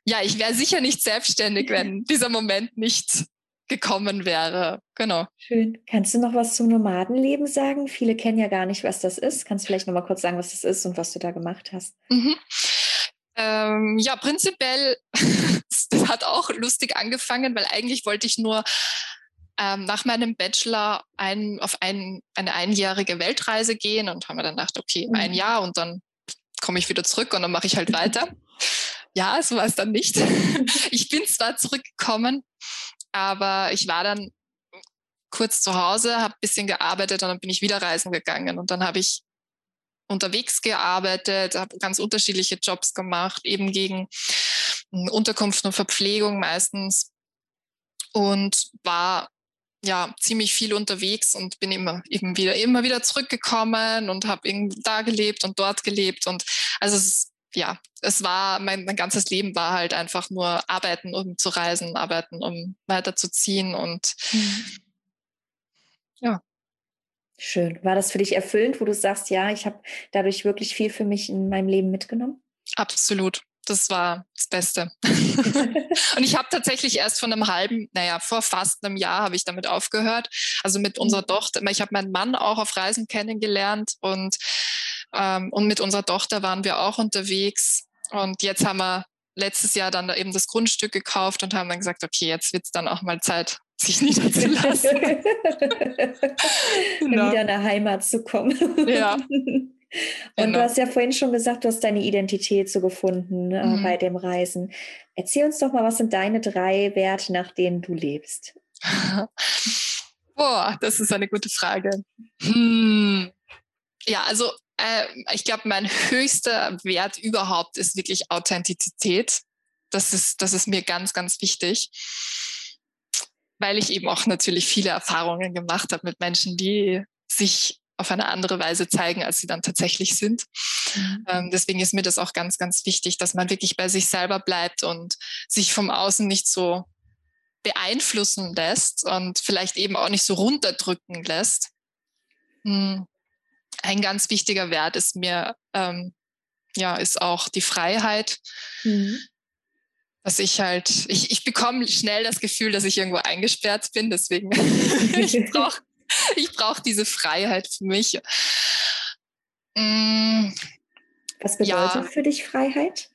[SPEAKER 2] ja, ich wäre sicher nicht selbstständig, wenn dieser Moment nicht gekommen wäre. Genau.
[SPEAKER 1] Schön. Kannst du noch was zum Nomadenleben sagen? Viele kennen ja gar nicht, was das ist. Kannst du vielleicht noch mal kurz sagen, was das ist und was du da gemacht hast? Mhm.
[SPEAKER 2] Ähm, ja, prinzipiell, das hat auch lustig angefangen, weil eigentlich wollte ich nur ähm, nach meinem Bachelor ein, auf ein, eine einjährige Weltreise gehen und haben wir dann gedacht, okay, mhm. ein Jahr und dann komme ich wieder zurück und dann mache ich halt weiter. ja, so war es dann nicht. ich bin zwar zurückgekommen, aber ich war dann kurz zu Hause, habe ein bisschen gearbeitet und dann bin ich wieder reisen gegangen und dann habe ich unterwegs gearbeitet, habe ganz unterschiedliche Jobs gemacht, eben gegen hm, Unterkunft und Verpflegung meistens. Und war ja ziemlich viel unterwegs und bin immer eben wieder immer wieder zurückgekommen und habe da gelebt und dort gelebt. Und also es, ja es war mein, mein ganzes Leben war halt einfach nur arbeiten um zu reisen arbeiten um weiterzuziehen und mhm. ja
[SPEAKER 1] schön war das für dich erfüllend wo du sagst ja ich habe dadurch wirklich viel für mich in meinem Leben mitgenommen
[SPEAKER 2] absolut das war das Beste. und ich habe tatsächlich erst von einem halben, naja, vor fast einem Jahr habe ich damit aufgehört. Also mit unserer mhm. Tochter. Ich habe meinen Mann auch auf Reisen kennengelernt und, ähm, und mit unserer Tochter waren wir auch unterwegs. Und jetzt haben wir letztes Jahr dann eben das Grundstück gekauft und haben dann gesagt, okay, jetzt wird es dann auch mal Zeit, sich niederzulassen.
[SPEAKER 1] genau. Wieder in der Heimat zu kommen.
[SPEAKER 2] Ja.
[SPEAKER 1] Und genau. du hast ja vorhin schon gesagt, du hast deine Identität so gefunden äh, mhm. bei dem Reisen. Erzähl uns doch mal, was sind deine drei Werte, nach denen du lebst?
[SPEAKER 2] Boah, das ist eine gute Frage. Hm. Ja, also äh, ich glaube, mein höchster Wert überhaupt ist wirklich Authentizität. Das ist, das ist mir ganz, ganz wichtig weil ich eben auch natürlich viele Erfahrungen gemacht habe mit Menschen, die sich auf eine andere Weise zeigen, als sie dann tatsächlich sind. Mhm. Ähm, deswegen ist mir das auch ganz, ganz wichtig, dass man wirklich bei sich selber bleibt und sich vom Außen nicht so beeinflussen lässt und vielleicht eben auch nicht so runterdrücken lässt. Mhm. Ein ganz wichtiger Wert ist mir, ähm, ja, ist auch die Freiheit. Mhm. Dass ich halt, ich, ich bekomme schnell das Gefühl, dass ich irgendwo eingesperrt bin, deswegen ich brauche ich brauche diese Freiheit für mich.
[SPEAKER 1] Mm, Was bedeutet ja. für dich Freiheit?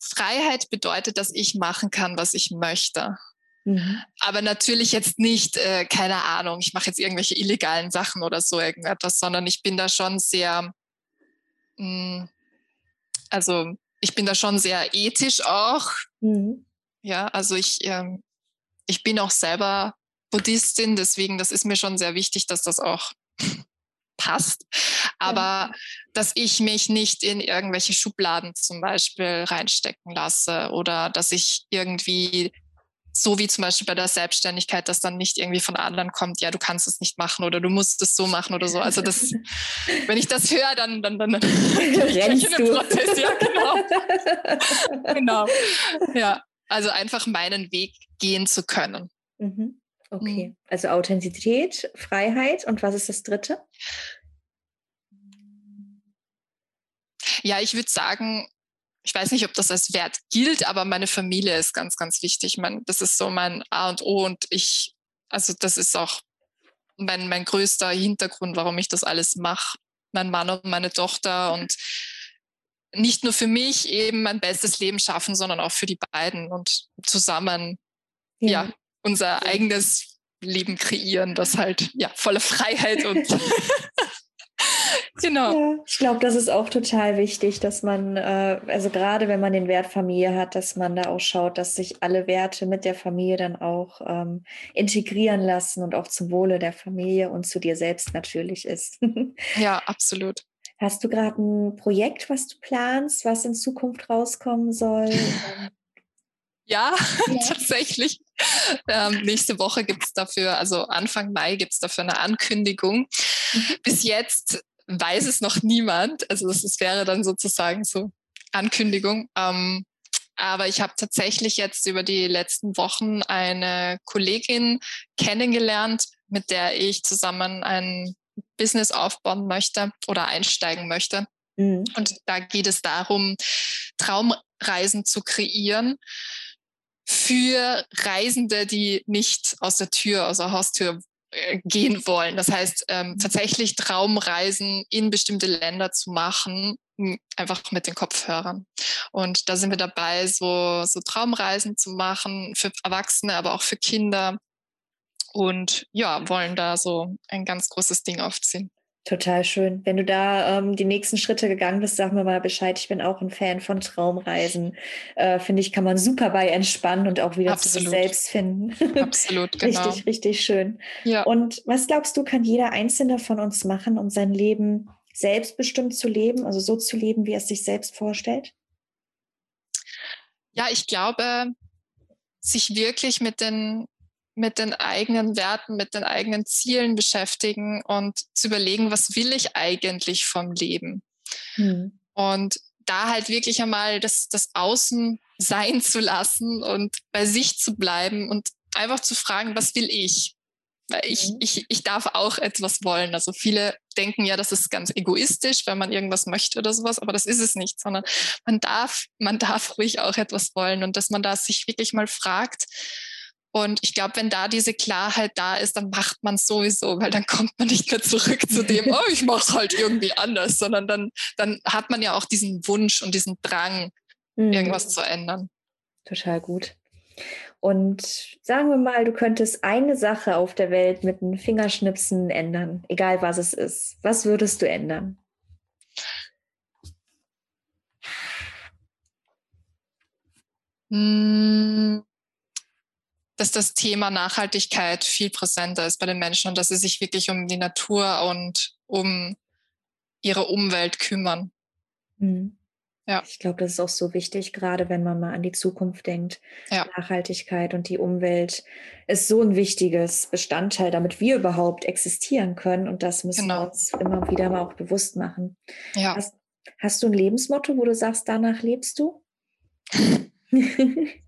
[SPEAKER 2] Freiheit bedeutet, dass ich machen kann, was ich möchte. Mhm. Aber natürlich jetzt nicht, äh, keine Ahnung, ich mache jetzt irgendwelche illegalen Sachen oder so irgendetwas, sondern ich bin da schon sehr, mh, mm, also ich bin da schon sehr ethisch auch. Mhm. Ja, also ich, ähm, ich bin auch selber Buddhistin, deswegen das ist mir schon sehr wichtig, dass das auch passt. Aber ja. dass ich mich nicht in irgendwelche Schubladen zum Beispiel reinstecken lasse oder dass ich irgendwie so wie zum Beispiel bei der Selbstständigkeit, dass dann nicht irgendwie von anderen kommt, ja, du kannst es nicht machen oder du musst es so machen oder so. Also das, wenn ich das höre, dann, dann, dann
[SPEAKER 1] rennst ich du. Prozess.
[SPEAKER 2] Ja, genau. genau. Ja, also einfach meinen Weg gehen zu können.
[SPEAKER 1] Mhm. Okay, mhm. also Authentizität, Freiheit und was ist das dritte?
[SPEAKER 2] Ja, ich würde sagen, ich weiß nicht, ob das als Wert gilt, aber meine Familie ist ganz, ganz wichtig. Mein, das ist so mein A und O und ich, also das ist auch mein, mein größter Hintergrund, warum ich das alles mache. Mein Mann und meine Tochter und nicht nur für mich eben mein bestes Leben schaffen, sondern auch für die beiden und zusammen ja, ja unser eigenes Leben kreieren, das halt ja voller Freiheit und
[SPEAKER 1] genau. Ja, ich glaube, das ist auch total wichtig, dass man, äh, also gerade wenn man den Wert Familie hat, dass man da auch schaut, dass sich alle Werte mit der Familie dann auch ähm, integrieren lassen und auch zum Wohle der Familie und zu dir selbst natürlich ist.
[SPEAKER 2] ja, absolut.
[SPEAKER 1] Hast du gerade ein Projekt, was du planst, was in Zukunft rauskommen soll?
[SPEAKER 2] Ja, ja. tatsächlich. Ähm, nächste Woche gibt es dafür, also Anfang Mai gibt es dafür eine Ankündigung. Mhm. Bis jetzt weiß es noch niemand. Also es wäre dann sozusagen so Ankündigung. Ähm, aber ich habe tatsächlich jetzt über die letzten Wochen eine Kollegin kennengelernt, mit der ich zusammen ein Business aufbauen möchte oder einsteigen möchte. Mhm. Und da geht es darum, Traumreisen zu kreieren für Reisende, die nicht aus der Tür, aus der Haustür gehen wollen. Das heißt, ähm, mhm. tatsächlich Traumreisen in bestimmte Länder zu machen, einfach mit den Kopfhörern. Und da sind wir dabei, so, so Traumreisen zu machen für Erwachsene, aber auch für Kinder. Und ja, wollen da so ein ganz großes Ding aufziehen.
[SPEAKER 1] Total schön. Wenn du da ähm, die nächsten Schritte gegangen bist, sag mir mal Bescheid. Ich bin auch ein Fan von Traumreisen. Äh, Finde ich, kann man super bei entspannen und auch wieder Absolut. zu sich selbst finden.
[SPEAKER 2] Absolut, genau.
[SPEAKER 1] richtig, richtig schön. Ja. Und was glaubst du, kann jeder Einzelne von uns machen, um sein Leben selbstbestimmt zu leben, also so zu leben, wie er es sich selbst vorstellt?
[SPEAKER 2] Ja, ich glaube, sich wirklich mit den mit den eigenen Werten, mit den eigenen Zielen beschäftigen und zu überlegen, was will ich eigentlich vom Leben? Mhm. Und da halt wirklich einmal das, das Außen sein zu lassen und bei sich zu bleiben und einfach zu fragen, was will ich? Weil ich, mhm. ich, ich darf auch etwas wollen. Also viele denken ja, das ist ganz egoistisch, wenn man irgendwas möchte oder sowas, aber das ist es nicht, sondern man darf, man darf ruhig auch etwas wollen und dass man da sich wirklich mal fragt, und ich glaube, wenn da diese Klarheit da ist, dann macht man es sowieso, weil dann kommt man nicht mehr zurück zu dem, oh, ich mache es halt irgendwie anders, sondern dann, dann hat man ja auch diesen Wunsch und diesen Drang, mhm. irgendwas zu ändern.
[SPEAKER 1] Total gut. Und sagen wir mal, du könntest eine Sache auf der Welt mit einem Fingerschnipsen ändern, egal was es ist. Was würdest du ändern?
[SPEAKER 2] Hm dass das Thema Nachhaltigkeit viel präsenter ist bei den Menschen und dass sie sich wirklich um die Natur und um ihre Umwelt kümmern.
[SPEAKER 1] Mhm. Ja. Ich glaube, das ist auch so wichtig, gerade wenn man mal an die Zukunft denkt. Ja. Nachhaltigkeit und die Umwelt ist so ein wichtiges Bestandteil, damit wir überhaupt existieren können. Und das müssen genau. wir uns immer wieder mal auch bewusst machen. Ja. Hast, hast du ein Lebensmotto, wo du sagst, danach lebst du?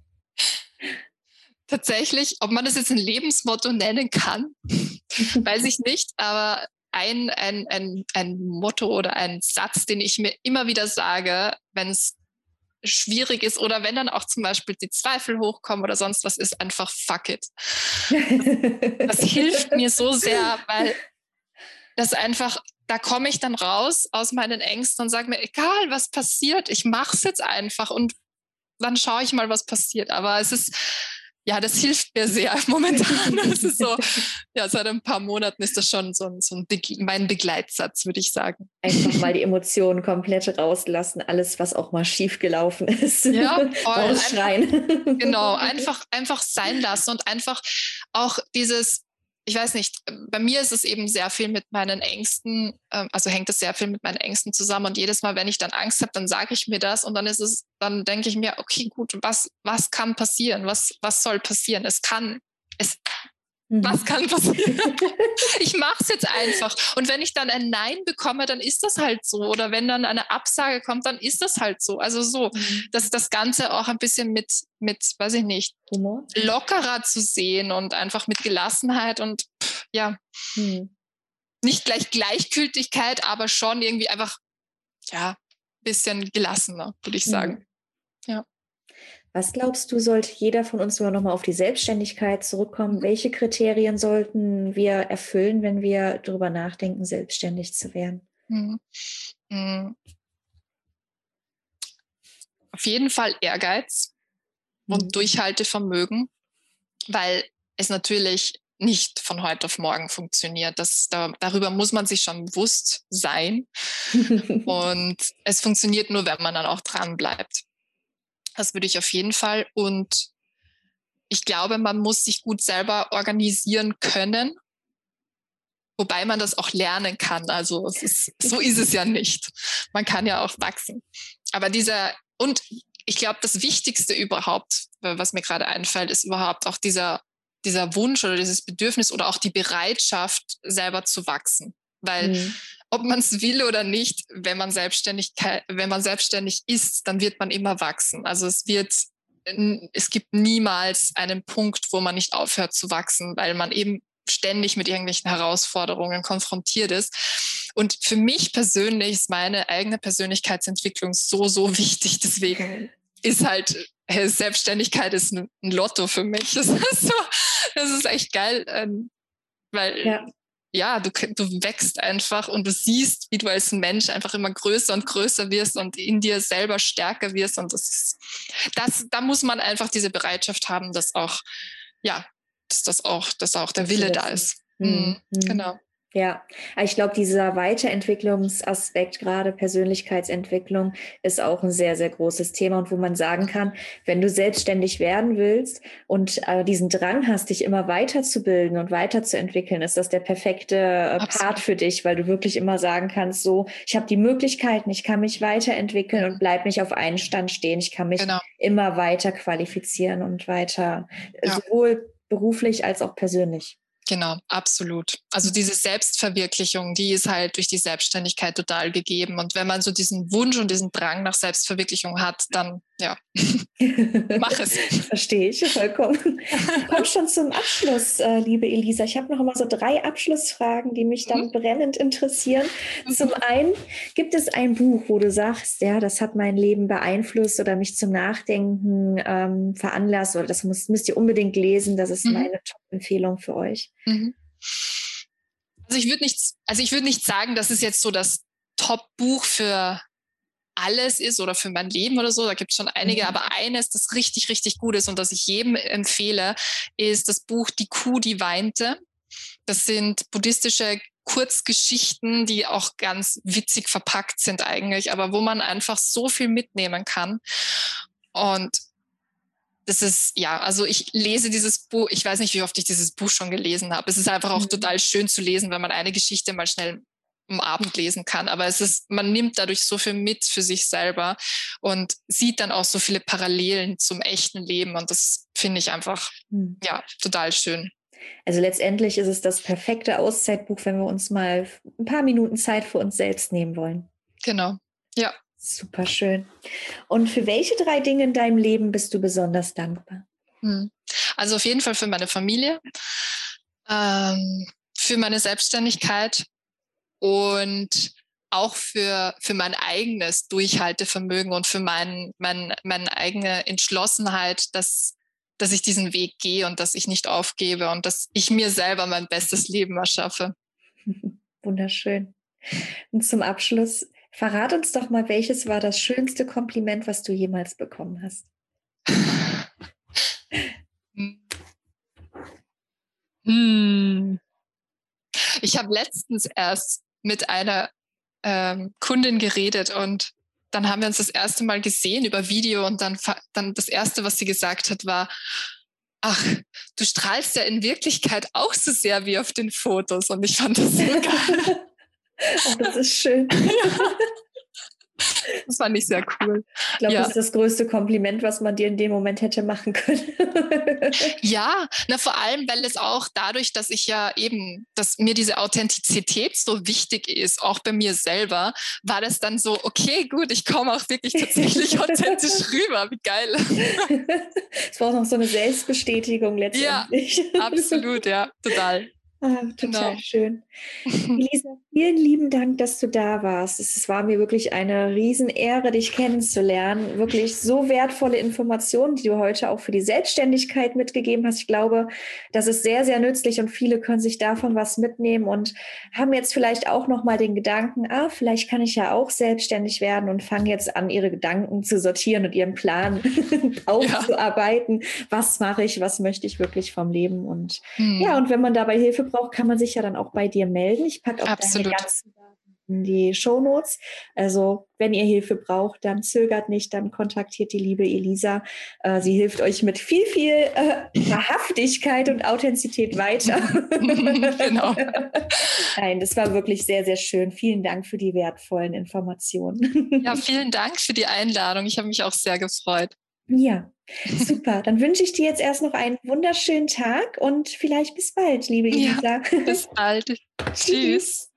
[SPEAKER 2] tatsächlich, ob man das jetzt ein Lebensmotto nennen kann, weiß ich nicht, aber ein, ein, ein, ein Motto oder ein Satz, den ich mir immer wieder sage, wenn es schwierig ist oder wenn dann auch zum Beispiel die Zweifel hochkommen oder sonst was ist, einfach fuck it. Das, das hilft mir so sehr, weil das einfach, da komme ich dann raus aus meinen Ängsten und sage mir, egal was passiert, ich mache es jetzt einfach und dann schaue ich mal, was passiert. Aber es ist ja, das hilft mir sehr momentan. Das ist so, ja, seit ein paar Monaten ist das schon so ein, so ein Be mein Begleitsatz, würde ich sagen.
[SPEAKER 1] Einfach mal die Emotionen komplett rauslassen, alles, was auch mal schief gelaufen ist. Ja, voll.
[SPEAKER 2] Einfach, genau, einfach, einfach sein lassen und einfach auch dieses, ich weiß nicht, bei mir ist es eben sehr viel mit meinen Ängsten, ähm, also hängt es sehr viel mit meinen Ängsten zusammen. Und jedes Mal, wenn ich dann Angst habe, dann sage ich mir das und dann ist es, dann denke ich mir, okay, gut, was, was kann passieren? Was, was soll passieren? Es kann, es, was mhm. kann passieren? ich mache es jetzt einfach. Und wenn ich dann ein Nein bekomme, dann ist das halt so. Oder wenn dann eine Absage kommt, dann ist das halt so. Also so, mhm. dass das Ganze auch ein bisschen mit, mit, weiß ich nicht, Humor? lockerer zu sehen und einfach mit Gelassenheit und ja, mhm. nicht gleich Gleichgültigkeit, aber schon irgendwie einfach, ja, ein bisschen gelassener, würde ich sagen.
[SPEAKER 1] Was glaubst du, sollte jeder von uns sogar nochmal auf die Selbstständigkeit zurückkommen? Welche Kriterien sollten wir erfüllen, wenn wir darüber nachdenken, selbstständig zu werden? Mhm.
[SPEAKER 2] Mhm. auf jeden Fall Ehrgeiz mhm. und Durchhaltevermögen, weil es natürlich nicht von heute auf morgen funktioniert. Das, da, darüber muss man sich schon bewusst sein. und es funktioniert nur, wenn man dann auch dran bleibt. Das würde ich auf jeden Fall. Und ich glaube, man muss sich gut selber organisieren können, wobei man das auch lernen kann. Also ist, so ist es ja nicht. Man kann ja auch wachsen. Aber dieser, und ich glaube, das Wichtigste überhaupt, was mir gerade einfällt, ist überhaupt auch dieser dieser Wunsch oder dieses Bedürfnis oder auch die Bereitschaft, selber zu wachsen. Weil mhm. Ob man es will oder nicht, wenn man selbstständig, wenn man selbstständig ist, dann wird man immer wachsen. Also es wird, es gibt niemals einen Punkt, wo man nicht aufhört zu wachsen, weil man eben ständig mit irgendwelchen Herausforderungen konfrontiert ist. Und für mich persönlich ist meine eigene Persönlichkeitsentwicklung so, so wichtig. Deswegen ist halt Selbstständigkeit ist ein Lotto für mich. Das ist, so, das ist echt geil, ähm, weil ja. Ja, du, du wächst einfach und du siehst, wie du als Mensch einfach immer größer und größer wirst und in dir selber stärker wirst. Und das ist, das, da muss man einfach diese Bereitschaft haben, dass auch, ja, dass das auch, dass auch der Wille da ist. Mhm. Mhm. Genau.
[SPEAKER 1] Ja, ich glaube, dieser Weiterentwicklungsaspekt, gerade Persönlichkeitsentwicklung, ist auch ein sehr, sehr großes Thema und wo man sagen kann, wenn du selbstständig werden willst und äh, diesen Drang hast, dich immer weiterzubilden und weiterzuentwickeln, ist das der perfekte äh, Part für dich, weil du wirklich immer sagen kannst, so, ich habe die Möglichkeiten, ich kann mich weiterentwickeln und bleib nicht auf einen Stand stehen. Ich kann mich genau. immer weiter qualifizieren und weiter, ja. sowohl beruflich als auch persönlich.
[SPEAKER 2] Genau, absolut. Also diese Selbstverwirklichung, die ist halt durch die Selbstständigkeit total gegeben. Und wenn man so diesen Wunsch und diesen Drang nach Selbstverwirklichung hat, dann ja, mach es.
[SPEAKER 1] Verstehe ich vollkommen. Komm schon zum Abschluss, äh, liebe Elisa. Ich habe noch mal so drei Abschlussfragen, die mich dann mhm. brennend interessieren. Mhm. Zum einen, gibt es ein Buch, wo du sagst, ja, das hat mein Leben beeinflusst oder mich zum Nachdenken ähm, veranlasst oder das muss, müsst ihr unbedingt lesen. Das ist mhm. meine Top-Empfehlung für euch. Mhm.
[SPEAKER 2] Also ich würde nicht, also ich würde nicht sagen, das ist jetzt so das Top-Buch für alles ist oder für mein Leben oder so. Da gibt es schon einige, mhm. aber eines, das richtig, richtig gut ist und das ich jedem empfehle, ist das Buch Die Kuh, die weinte. Das sind buddhistische Kurzgeschichten, die auch ganz witzig verpackt sind eigentlich, aber wo man einfach so viel mitnehmen kann. Und das ist, ja, also ich lese dieses Buch, ich weiß nicht, wie oft ich dieses Buch schon gelesen habe. Es ist einfach auch mhm. total schön zu lesen, wenn man eine Geschichte mal schnell am Abend lesen kann. Aber es ist, man nimmt dadurch so viel mit für sich selber und sieht dann auch so viele Parallelen zum echten Leben. Und das finde ich einfach, hm. ja, total schön.
[SPEAKER 1] Also letztendlich ist es das perfekte Auszeitbuch, wenn wir uns mal ein paar Minuten Zeit für uns selbst nehmen wollen.
[SPEAKER 2] Genau, ja.
[SPEAKER 1] Super schön. Und für welche drei Dinge in deinem Leben bist du besonders dankbar?
[SPEAKER 2] Hm. Also auf jeden Fall für meine Familie, ähm, für meine Selbstständigkeit und auch für, für mein eigenes Durchhaltevermögen und für mein, mein, meine eigene Entschlossenheit, dass, dass ich diesen Weg gehe und dass ich nicht aufgebe und dass ich mir selber mein bestes Leben erschaffe.
[SPEAKER 1] Wunderschön. Und zum Abschluss, verrat uns doch mal, welches war das schönste Kompliment, was du jemals bekommen hast?
[SPEAKER 2] hm. Ich habe letztens erst mit einer ähm, Kundin geredet und dann haben wir uns das erste Mal gesehen über Video und dann, dann das erste, was sie gesagt hat, war, ach, du strahlst ja in Wirklichkeit auch so sehr wie auf den Fotos und ich fand das so geil.
[SPEAKER 1] oh, das ist schön.
[SPEAKER 2] Das fand ich sehr cool.
[SPEAKER 1] Ich glaube, ja. das ist das größte Kompliment, was man dir in dem Moment hätte machen können.
[SPEAKER 2] ja, na, vor allem, weil es auch dadurch, dass ich ja eben, dass mir diese Authentizität so wichtig ist, auch bei mir selber, war das dann so, okay, gut, ich komme auch wirklich tatsächlich authentisch rüber. Wie geil.
[SPEAKER 1] Es war auch noch so eine Selbstbestätigung letztendlich.
[SPEAKER 2] Ja, absolut, ja, total.
[SPEAKER 1] Ah, total genau. schön. Elisa, vielen lieben Dank, dass du da warst. Es war mir wirklich eine Riesenehre, dich kennenzulernen. Wirklich so wertvolle Informationen, die du heute auch für die Selbstständigkeit mitgegeben hast. Ich glaube, das ist sehr, sehr nützlich und viele können sich davon was mitnehmen und haben jetzt vielleicht auch nochmal den Gedanken, ah, vielleicht kann ich ja auch selbstständig werden und fangen jetzt an, ihre Gedanken zu sortieren und ihren Plan aufzuarbeiten. Ja. Was mache ich? Was möchte ich wirklich vom Leben? Und hm. ja, und wenn man dabei Hilfe braucht, kann man sich ja dann auch bei dir melden. Ich packe auch Absolut. deine ganzen in die Shownotes. Also wenn ihr Hilfe braucht, dann zögert nicht, dann kontaktiert die liebe Elisa. Äh, sie hilft euch mit viel, viel äh, Wahrhaftigkeit und Authentizität weiter. genau. Nein, das war wirklich sehr, sehr schön. Vielen Dank für die wertvollen Informationen.
[SPEAKER 2] ja, vielen Dank für die Einladung. Ich habe mich auch sehr gefreut.
[SPEAKER 1] Ja, super. Dann wünsche ich dir jetzt erst noch einen wunderschönen Tag und vielleicht bis bald, liebe Elisa.
[SPEAKER 2] Ja, bis bald. Tschüss.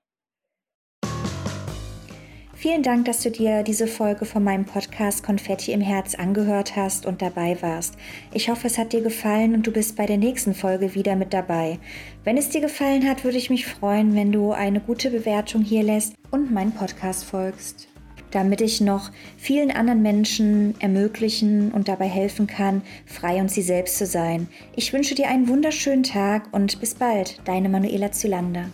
[SPEAKER 1] Vielen Dank, dass du dir diese Folge von meinem Podcast Konfetti im Herz angehört hast und dabei warst. Ich hoffe, es hat dir gefallen und du bist bei der nächsten Folge wieder mit dabei. Wenn es dir gefallen hat, würde ich mich freuen, wenn du eine gute Bewertung hier lässt und meinen Podcast folgst damit ich noch vielen anderen Menschen ermöglichen und dabei helfen kann, frei und sie selbst zu sein. Ich wünsche dir einen wunderschönen Tag und bis bald, deine Manuela Zylander.